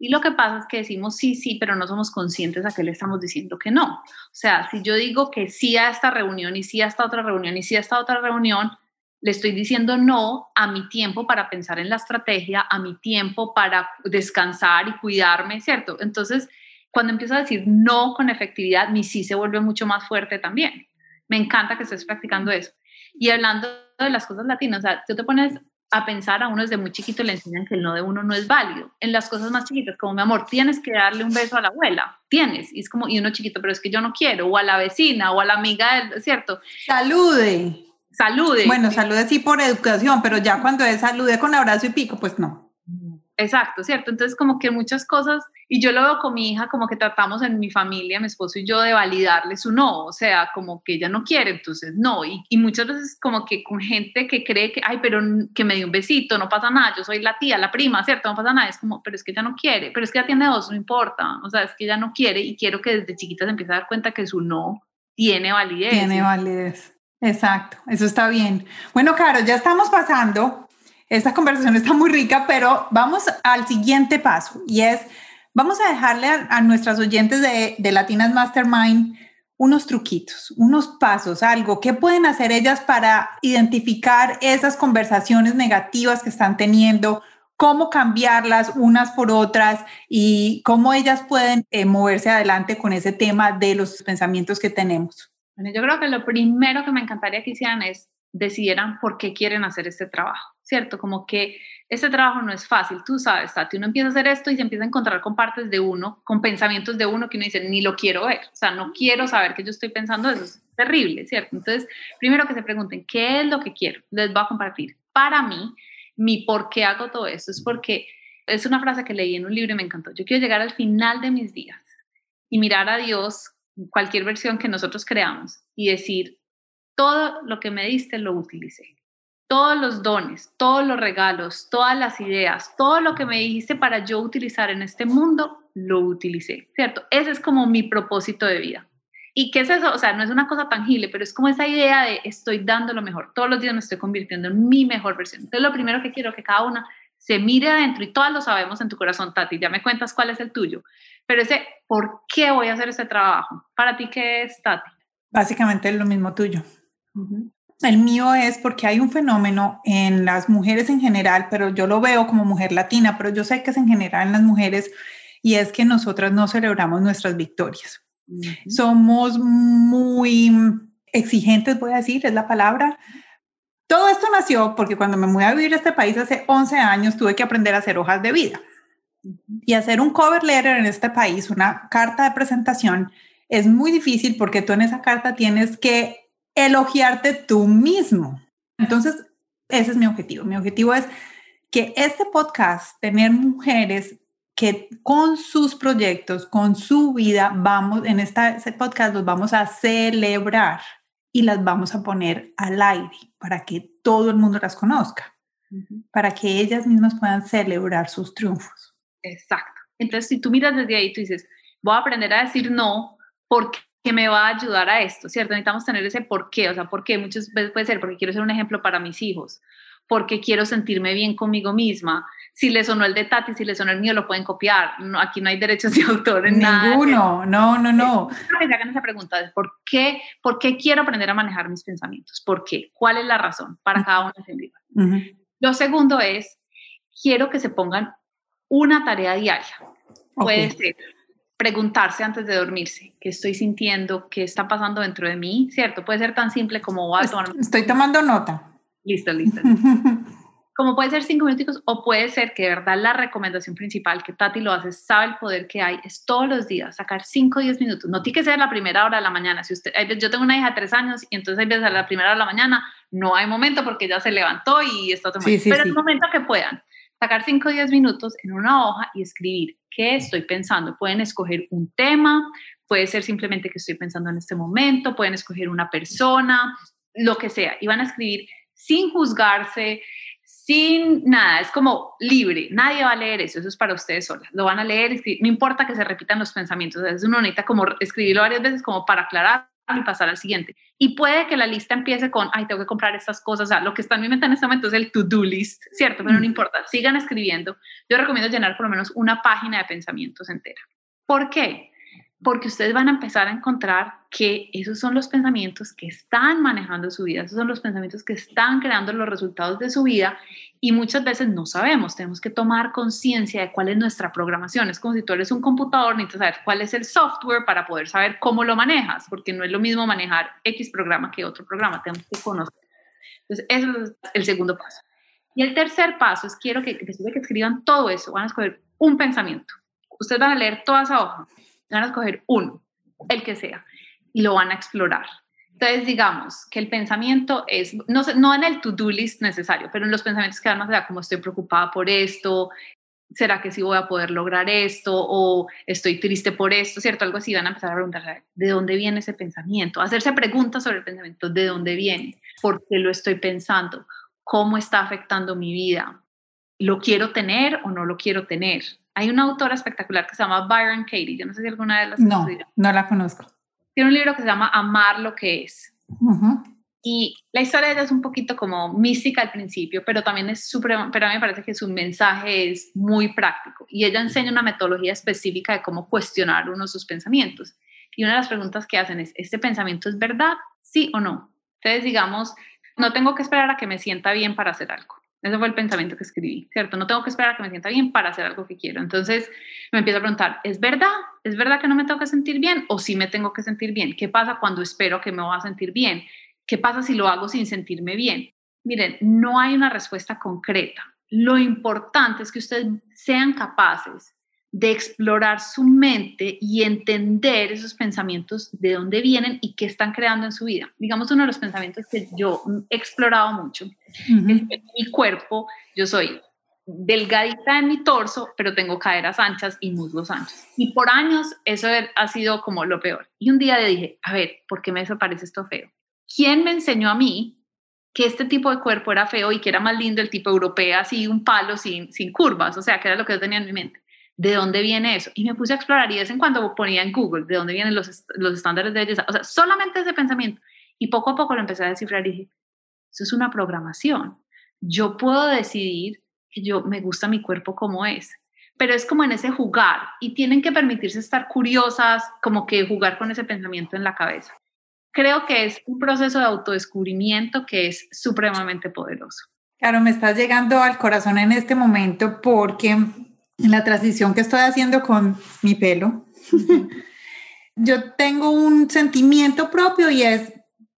Y lo que pasa es que decimos sí, sí, pero no somos conscientes a qué le estamos diciendo que no. O sea, si yo digo que sí a esta reunión y sí a esta otra reunión y sí a esta otra reunión, le estoy diciendo no a mi tiempo para pensar en la estrategia, a mi tiempo para descansar y cuidarme, ¿cierto? Entonces, cuando empiezo a decir no con efectividad, mi sí se vuelve mucho más fuerte también. Me encanta que estés practicando eso. Y hablando de las cosas latinas, o sea, tú te pones a pensar a uno desde muy chiquito le enseñan que el no de uno no es válido. En las cosas más chiquitas, como mi amor, tienes que darle un beso a la abuela, tienes. Y es como, y uno chiquito, pero es que yo no quiero, o a la vecina, o a la amiga, ¿cierto? Salude. Salude. Bueno, salude sí por educación, pero ya cuando es salude con abrazo y pico, pues no. Exacto, ¿cierto? Entonces como que muchas cosas, y yo lo veo con mi hija, como que tratamos en mi familia, mi esposo y yo, de validarle su no, o sea, como que ella no quiere, entonces no, y, y muchas veces como que con gente que cree que, ay, pero que me dio un besito, no pasa nada, yo soy la tía, la prima, ¿cierto? No pasa nada, es como, pero es que ella no quiere, pero es que ella tiene dos, no importa, o sea, es que ella no quiere y quiero que desde chiquita se empiece a dar cuenta que su no tiene validez. Tiene validez. Exacto, eso está bien. Bueno, Caro, ya estamos pasando. Esta conversación está muy rica, pero vamos al siguiente paso y es, vamos a dejarle a, nuestras oyentes de, de Latinas Mastermind unos truquitos, unos pasos, algo que pueden hacer ellas para identificar esas conversaciones negativas que están teniendo, cómo cambiarlas unas por otras y cómo ellas pueden eh, moverse adelante con ese tema de los pensamientos que tenemos. Bueno, yo creo que lo primero que me encantaría que hicieran es decidieran por qué quieren hacer este trabajo, ¿cierto? Como que este trabajo no es fácil, tú sabes, Tati, uno empieza a hacer esto y se empieza a encontrar con partes de uno, con pensamientos de uno que uno dice, ni lo quiero ver, o sea, no quiero saber que yo estoy pensando, eso es terrible, ¿cierto? Entonces, primero que se pregunten, ¿qué es lo que quiero? Les voy a compartir. Para mí, mi por qué hago todo esto es porque es una frase que leí en un libro y me encantó. Yo quiero llegar al final de mis días y mirar a Dios cualquier versión que nosotros creamos y decir, todo lo que me diste lo utilicé. Todos los dones, todos los regalos, todas las ideas, todo lo que me dijiste para yo utilizar en este mundo, lo utilicé, ¿cierto? Ese es como mi propósito de vida. ¿Y qué es eso? O sea, no es una cosa tangible, pero es como esa idea de estoy dando lo mejor. Todos los días me estoy convirtiendo en mi mejor versión. Entonces, lo primero que quiero que cada una se mire adentro y todas lo sabemos en tu corazón, Tati. Ya me cuentas cuál es el tuyo. Pero ese, ¿por qué voy a hacer ese trabajo? ¿Para ti qué es, Tati? Básicamente es lo mismo tuyo. El mío es porque hay un fenómeno en las mujeres en general, pero yo lo veo como mujer latina, pero yo sé que es en general en las mujeres y es que nosotras no celebramos nuestras victorias. Somos muy exigentes, voy a decir, es la palabra. Todo esto nació porque cuando me mudé a vivir a este país hace 11 años tuve que aprender a hacer hojas de vida. Y hacer un cover letter en este país, una carta de presentación, es muy difícil porque tú en esa carta tienes que elogiarte tú mismo. Entonces, ese es mi objetivo. Mi objetivo es que este podcast, tener mujeres que con sus proyectos, con su vida, vamos, en este podcast los vamos a celebrar y las vamos a poner al aire para que todo el mundo las conozca, para que ellas mismas puedan celebrar sus triunfos. Exacto. Entonces, si tú miras desde ahí, tú dices, voy a aprender a decir no porque me va a ayudar a esto, ¿cierto? Necesitamos tener ese por qué, o sea, por qué muchas veces puede ser porque quiero ser un ejemplo para mis hijos, porque quiero sentirme bien conmigo misma. Si le sonó el de Tati, si le sonó el mío, lo pueden copiar. No, aquí no hay derechos de autor en Ninguno, no, no, no. Quiero que se hagan esa pregunta de por qué, por qué quiero aprender a manejar mis pensamientos, por qué, cuál es la razón para cada uno de uh Lo segundo es, quiero que se pongan una tarea diaria. Puede ser preguntarse antes de dormirse, qué estoy sintiendo, qué está pasando dentro de mí, ¿cierto? Puede ser tan simple como voy a tomar... Estoy tomando nota. Listo, listo. <laughs> como puede ser cinco minutos o puede ser que de verdad la recomendación principal que Tati lo hace, sabe el poder que hay, es todos los días sacar cinco o diez minutos. No tiene que ser la primera hora de la mañana. Si usted, yo tengo una hija de tres años y entonces veces a la primera hora de la mañana no hay momento porque ella se levantó y está tomando. Sí, sí, Pero sí. el momento que puedan sacar cinco o diez minutos en una hoja y escribir qué estoy pensando. Pueden escoger un tema, puede ser simplemente que estoy pensando en este momento, pueden escoger una persona, lo que sea, y van a escribir sin juzgarse, sin nada, es como libre, nadie va a leer eso, eso es para ustedes solas, lo van a leer, escribir, no importa que se repitan los pensamientos, es una necesita como escribirlo varias veces como para aclarar y pasar al siguiente. Y puede que la lista empiece con, ay, tengo que comprar estas cosas, o sea, lo que está en mi mente en este momento es el to-do list, ¿cierto? Pero no importa, sigan escribiendo. Yo recomiendo llenar por lo menos una página de pensamientos entera. ¿Por qué? Porque ustedes van a empezar a encontrar que esos son los pensamientos que están manejando su vida, esos son los pensamientos que están creando los resultados de su vida y muchas veces no sabemos, tenemos que tomar conciencia de cuál es nuestra programación. Es como si tú eres un computador, necesitas saber cuál es el software para poder saber cómo lo manejas, porque no es lo mismo manejar X programa que otro programa, tenemos que conocer. Entonces, eso es el segundo paso. Y el tercer paso es quiero que después de que escriban todo eso, van a escoger un pensamiento. Ustedes van a leer toda esa hoja van a escoger uno, el que sea, y lo van a explorar. Entonces, digamos que el pensamiento es, no, no en el to-do list necesario, pero en los pensamientos que van allá, como estoy preocupada por esto, ¿será que sí voy a poder lograr esto? O estoy triste por esto, ¿cierto? Algo así, van a empezar a preguntar, ¿de dónde viene ese pensamiento? Hacerse preguntas sobre el pensamiento, ¿de dónde viene? ¿Por qué lo estoy pensando? ¿Cómo está afectando mi vida? ¿Lo quiero tener o no lo quiero tener? Hay una autora espectacular que se llama Byron Katie. Yo no sé si alguna de las... No, no la conozco. Tiene un libro que se llama Amar lo que es. Y la historia de ella es un poquito como mística al principio, pero también es súper, pero a mí me parece que su mensaje es muy práctico. Y ella enseña una metodología específica de cómo cuestionar uno sus pensamientos. Y una de las preguntas que hacen es, ¿este pensamiento es verdad? ¿Sí o no? Entonces, digamos, no tengo que esperar a que me sienta bien para hacer algo. Ese fue el pensamiento que escribí, ¿cierto? No tengo que esperar a que me sienta bien para hacer algo que quiero. Entonces me empiezo a preguntar, ¿es verdad? ¿Es verdad que no me tengo que sentir bien o sí me tengo que sentir bien? ¿Qué pasa cuando espero que me voy a sentir bien? ¿Qué pasa si lo hago sin sentirme bien? Miren, no hay una respuesta concreta. Lo importante es que ustedes sean capaces de explorar su mente y entender esos pensamientos de dónde vienen y qué están creando en su vida. Digamos, uno de los pensamientos que yo he explorado mucho es que mi cuerpo, yo soy delgadita en mi torso, pero tengo caderas anchas y muslos anchos. Y por años eso ha sido como lo peor. Y un día le dije, a ver, ¿por qué me parece esto feo? ¿Quién me enseñó a mí que este tipo de cuerpo era feo y que era más lindo el tipo europeo, así un palo sin, sin curvas? O sea, que era lo que yo tenía en mi mente de dónde viene eso. Y me puse a explorar y de vez en cuando ponía en Google de dónde vienen los, los estándares de belleza. O sea, solamente ese pensamiento. Y poco a poco lo empecé a descifrar y dije, eso es una programación. Yo puedo decidir que yo me gusta mi cuerpo como es. Pero es como en ese jugar y tienen que permitirse estar curiosas, como que jugar con ese pensamiento en la cabeza. Creo que es un proceso de autodescubrimiento que es supremamente poderoso. Claro, me estás llegando al corazón en este momento porque la transición que estoy haciendo con mi pelo, yo tengo un sentimiento propio y es,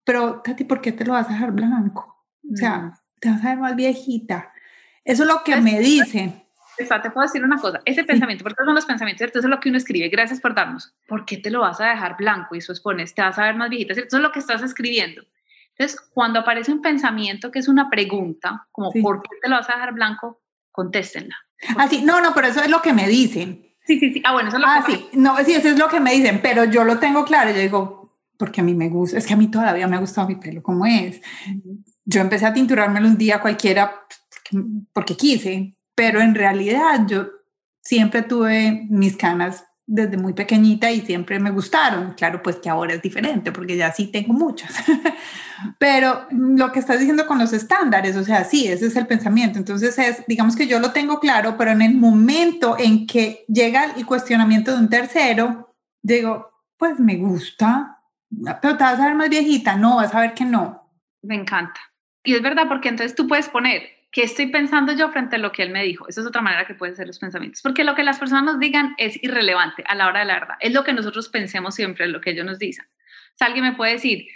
pero Tati, ¿por qué te lo vas a dejar blanco? O sea, te vas a ver más viejita. Eso es lo que me dicen. te puedo decir una cosa, ese pensamiento, porque son los pensamientos, ¿cierto? Eso es lo que uno escribe, gracias por darnos, ¿por qué te lo vas a dejar blanco? Y eso pones, te vas a ver más viejita, ¿cierto? Eso es lo que estás escribiendo. Entonces, cuando aparece un pensamiento que es una pregunta, como ¿por qué te lo vas a dejar blanco? Contéstenla. Ah, sí, no, no, pero eso es lo que me dicen. Sí, sí, sí. Ah, bueno, eso es lo ah, sí, no, sí, eso es lo que me dicen, pero yo lo tengo claro. Yo digo, porque a mí me gusta, es que a mí todavía me ha gustado mi pelo como es. Yo empecé a tinturármelo un día cualquiera porque, porque quise, pero en realidad yo siempre tuve mis canas desde muy pequeñita y siempre me gustaron. Claro, pues que ahora es diferente porque ya sí tengo muchas. <laughs> Pero lo que estás diciendo con los estándares, o sea, sí, ese es el pensamiento. Entonces es, digamos que yo lo tengo claro, pero en el momento en que llega el cuestionamiento de un tercero, digo, pues me gusta, pero te vas a ver más viejita, no, vas a ver que no. Me encanta. Y es verdad, porque entonces tú puedes poner, ¿qué estoy pensando yo frente a lo que él me dijo? Esa es otra manera que pueden ser los pensamientos, porque lo que las personas nos digan es irrelevante a la hora de la verdad, es lo que nosotros pensemos siempre, lo que ellos nos dicen. O sea, alguien me puede decir,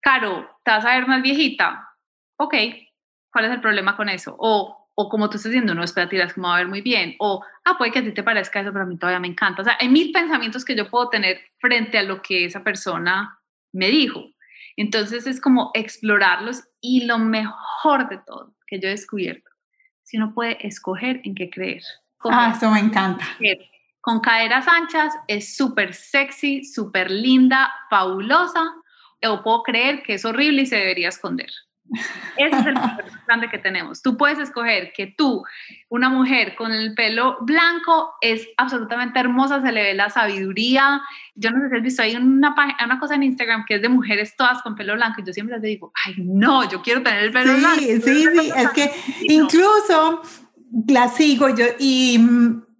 Caro, ¿te vas a ver más viejita? Ok, ¿cuál es el problema con eso? O, o como tú estás diciendo, no, espera, es como a ver muy bien, o, ah, puede que a ti te parezca eso, pero a mí todavía me encanta. O sea, hay mil pensamientos que yo puedo tener frente a lo que esa persona me dijo. Entonces es como explorarlos y lo mejor de todo que yo he descubierto, si uno puede escoger en qué creer. ah, eso me encanta. Con caderas anchas es súper sexy, súper linda, fabulosa, o puedo creer que es horrible y se debería esconder. Ese es el grande <laughs> que tenemos. Tú puedes escoger que tú, una mujer con el pelo blanco, es absolutamente hermosa, se le ve la sabiduría. Yo no sé si has visto, hay una, una cosa en Instagram que es de mujeres todas con pelo blanco y yo siempre les digo, ay, no, yo quiero tener el pelo blanco. Sí, sí, sí, es que incluso la sigo yo y,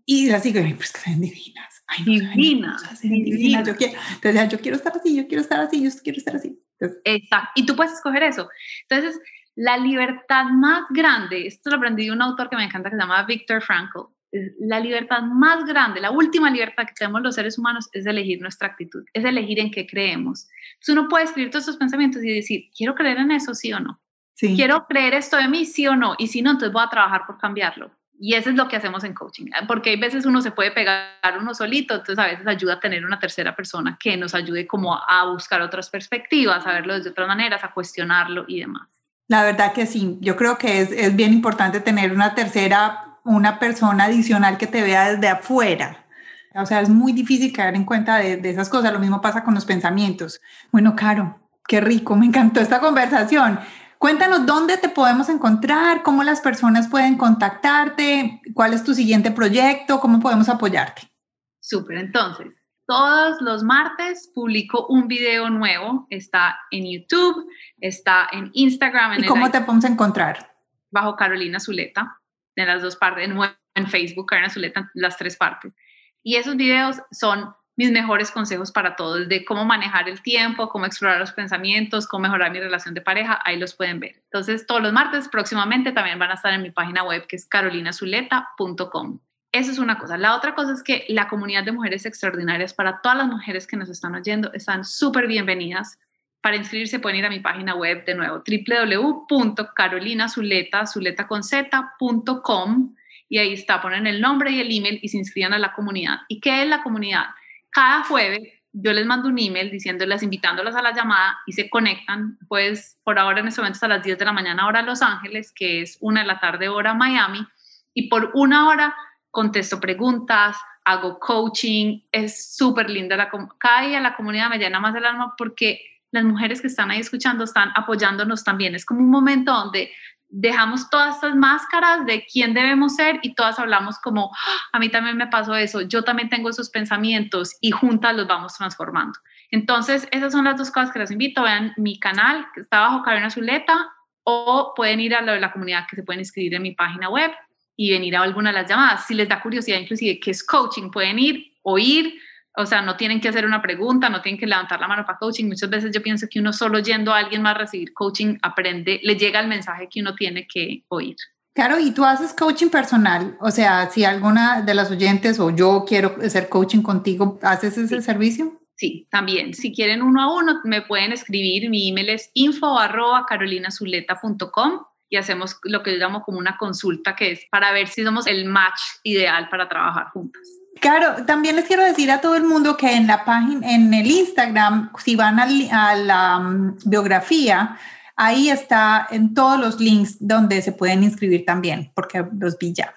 y la sigo y pues que son divinas. Ay, divinas, divinas. Yo quiero, entonces, yo quiero estar así, yo quiero estar así, yo quiero estar así. Exacto. Y tú puedes escoger eso. Entonces, la libertad más grande, esto lo aprendí de un autor que me encanta que se llama Viktor Frankl, la libertad más grande, la última libertad que tenemos los seres humanos es elegir nuestra actitud, es elegir en qué creemos. Entonces uno puede escribir todos estos pensamientos y decir, quiero creer en eso, sí o no. Sí. Quiero creer esto de mí, sí o no. Y si no, entonces voy a trabajar por cambiarlo. Y eso es lo que hacemos en coaching, porque hay veces uno se puede pegar uno solito, entonces a veces ayuda a tener una tercera persona que nos ayude como a buscar otras perspectivas, a verlo de otras maneras, a cuestionarlo y demás. La verdad que sí, yo creo que es, es bien importante tener una tercera, una persona adicional que te vea desde afuera. O sea, es muy difícil caer en cuenta de, de esas cosas. Lo mismo pasa con los pensamientos. Bueno, Caro, qué rico, me encantó esta conversación. Cuéntanos dónde te podemos encontrar, cómo las personas pueden contactarte, cuál es tu siguiente proyecto, cómo podemos apoyarte. Súper, entonces, todos los martes publico un video nuevo, está en YouTube, está en Instagram. ¿Y cómo te podemos encontrar? Bajo Carolina Zuleta, en las dos partes, en Facebook, Carolina Zuleta, las tres partes. Y esos videos son mis mejores consejos para todos, de cómo manejar el tiempo, cómo explorar los pensamientos, cómo mejorar mi relación de pareja, ahí los pueden ver. Entonces, todos los martes próximamente también van a estar en mi página web que es carolinazuleta.com. Eso es una cosa. La otra cosa es que la comunidad de mujeres extraordinarias, para todas las mujeres que nos están oyendo, están súper bienvenidas. Para inscribirse pueden ir a mi página web de nuevo, www.carolinazuleta.com y ahí está, ponen el nombre y el email y se inscriban a la comunidad. ¿Y qué es la comunidad? Cada jueves yo les mando un email diciéndoles, invitándolas a la llamada y se conectan, pues por ahora en este momento a las 10 de la mañana hora Los Ángeles, que es una de la tarde hora Miami, y por una hora contesto preguntas, hago coaching, es súper linda, la, cada día la comunidad me llena más el alma porque las mujeres que están ahí escuchando están apoyándonos también, es como un momento donde dejamos todas estas máscaras de quién debemos ser y todas hablamos como, ah, a mí también me pasó eso, yo también tengo esos pensamientos y juntas los vamos transformando. Entonces, esas son las dos cosas que les invito. Vean mi canal que está bajo Carolina Zuleta o pueden ir a lo de la comunidad que se pueden inscribir en mi página web y venir a alguna de las llamadas. Si les da curiosidad, inclusive, qué es coaching, pueden ir, oír, o sea, no tienen que hacer una pregunta, no tienen que levantar la mano para coaching. Muchas veces yo pienso que uno solo yendo a alguien más a recibir coaching aprende, le llega el mensaje que uno tiene que oír. Claro, y tú haces coaching personal, o sea, si alguna de las oyentes o yo quiero hacer coaching contigo, ¿haces ese servicio? Sí, también. Si quieren uno a uno, me pueden escribir. Mi email es info arroba carolinazuleta.com y hacemos lo que yo llamo como una consulta, que es para ver si somos el match ideal para trabajar juntas. Claro, también les quiero decir a todo el mundo que en la página, en el Instagram, si van a, la mm, biografía, ahí está en todos los links donde se pueden inscribir también, porque los vi ya.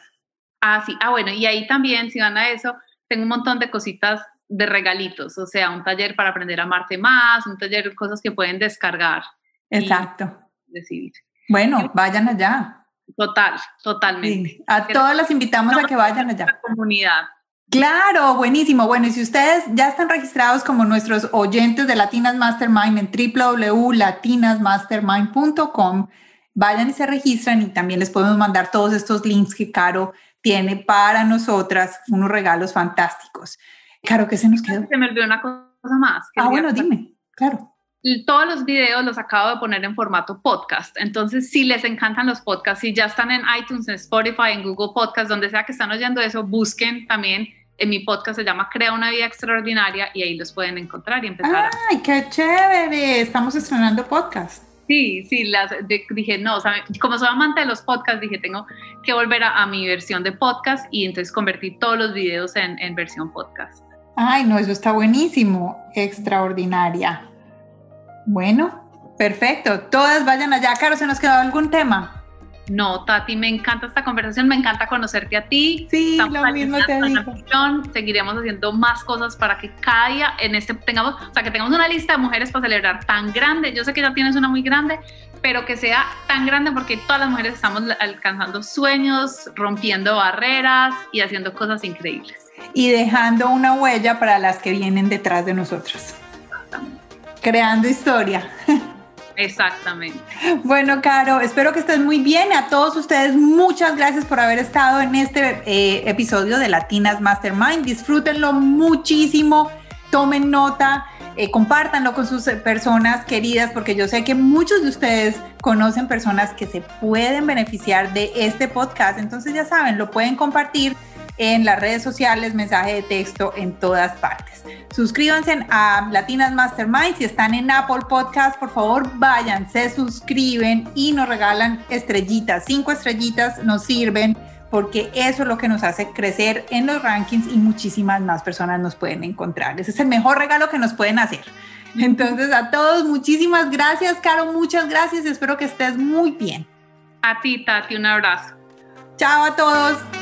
Ah, sí, ah, bueno, y ahí también, si van a eso, tengo un montón de cositas de regalitos, o sea, un taller para aprender a amarte más, un taller cosas que pueden descargar. Exacto. Decidir. Bueno, vayan allá. Total, totalmente. A todas las invitamos a que vayan allá. La comunidad. Claro, buenísimo. Bueno, y si ustedes ya están registrados como nuestros oyentes de Latinas Mastermind en www.latinasmastermind.com, vayan y se registran y también les podemos mandar todos estos links que Caro tiene para nosotras, unos regalos fantásticos. Caro, ¿qué se nos quedó? Se me olvidó una cosa más. Ah, bueno, dime, claro. Todos los videos los acabo de poner en formato podcast. Entonces, si les encantan los podcasts, si ya están en iTunes, en Spotify, en Google Podcast, donde sea que están oyendo eso, busquen también en mi podcast se llama Crea una vida extraordinaria y ahí los pueden encontrar y empezar. ¡Ay, qué chévere! Estamos estrenando podcast. Sí, sí, las, dije, no, o sea, como soy amante de los podcasts, dije, tengo que volver a, mi versión de podcast y entonces convertir todos los videos en, en versión podcast. Ay, no, eso está buenísimo, extraordinaria. Bueno, perfecto, todas vayan allá. Caro, ¿se nos quedó algún tema? No, Tati, me encanta esta conversación, me encanta conocerte a ti. Sí, lo mismo te digo. Seguiremos haciendo más cosas para que cada día en este tengamos, o sea, que tengamos una lista de mujeres para celebrar tan grande. Yo sé que ya tienes una muy grande, pero que sea tan grande porque todas las mujeres estamos alcanzando sueños, rompiendo barreras y haciendo cosas increíbles. Y dejando una huella para las que vienen detrás de nosotros. Creando historia. <laughs> Exactamente. Bueno, Caro, espero que estés muy bien. A todos ustedes, muchas gracias por haber estado en este eh, episodio de Latinas Mastermind. Disfrútenlo muchísimo, tomen nota, eh, compártanlo con sus personas queridas, porque yo sé que muchos de ustedes conocen personas que se pueden beneficiar de este podcast. Entonces, ya saben, lo pueden compartir en las redes sociales, mensaje de texto en todas partes. Suscríbanse a Latinas Mastermind. Si están en Apple Podcast, por favor vayan, se suscriben y nos regalan estrellitas. Cinco estrellitas nos sirven porque eso es lo que nos hace crecer en los rankings y muchísimas más personas nos pueden encontrar. Ese es el mejor regalo que nos pueden hacer. Entonces, a todos, muchísimas gracias, Caro, muchas gracias. Espero que estés muy bien. A ti, Tati, un abrazo. Chao a todos.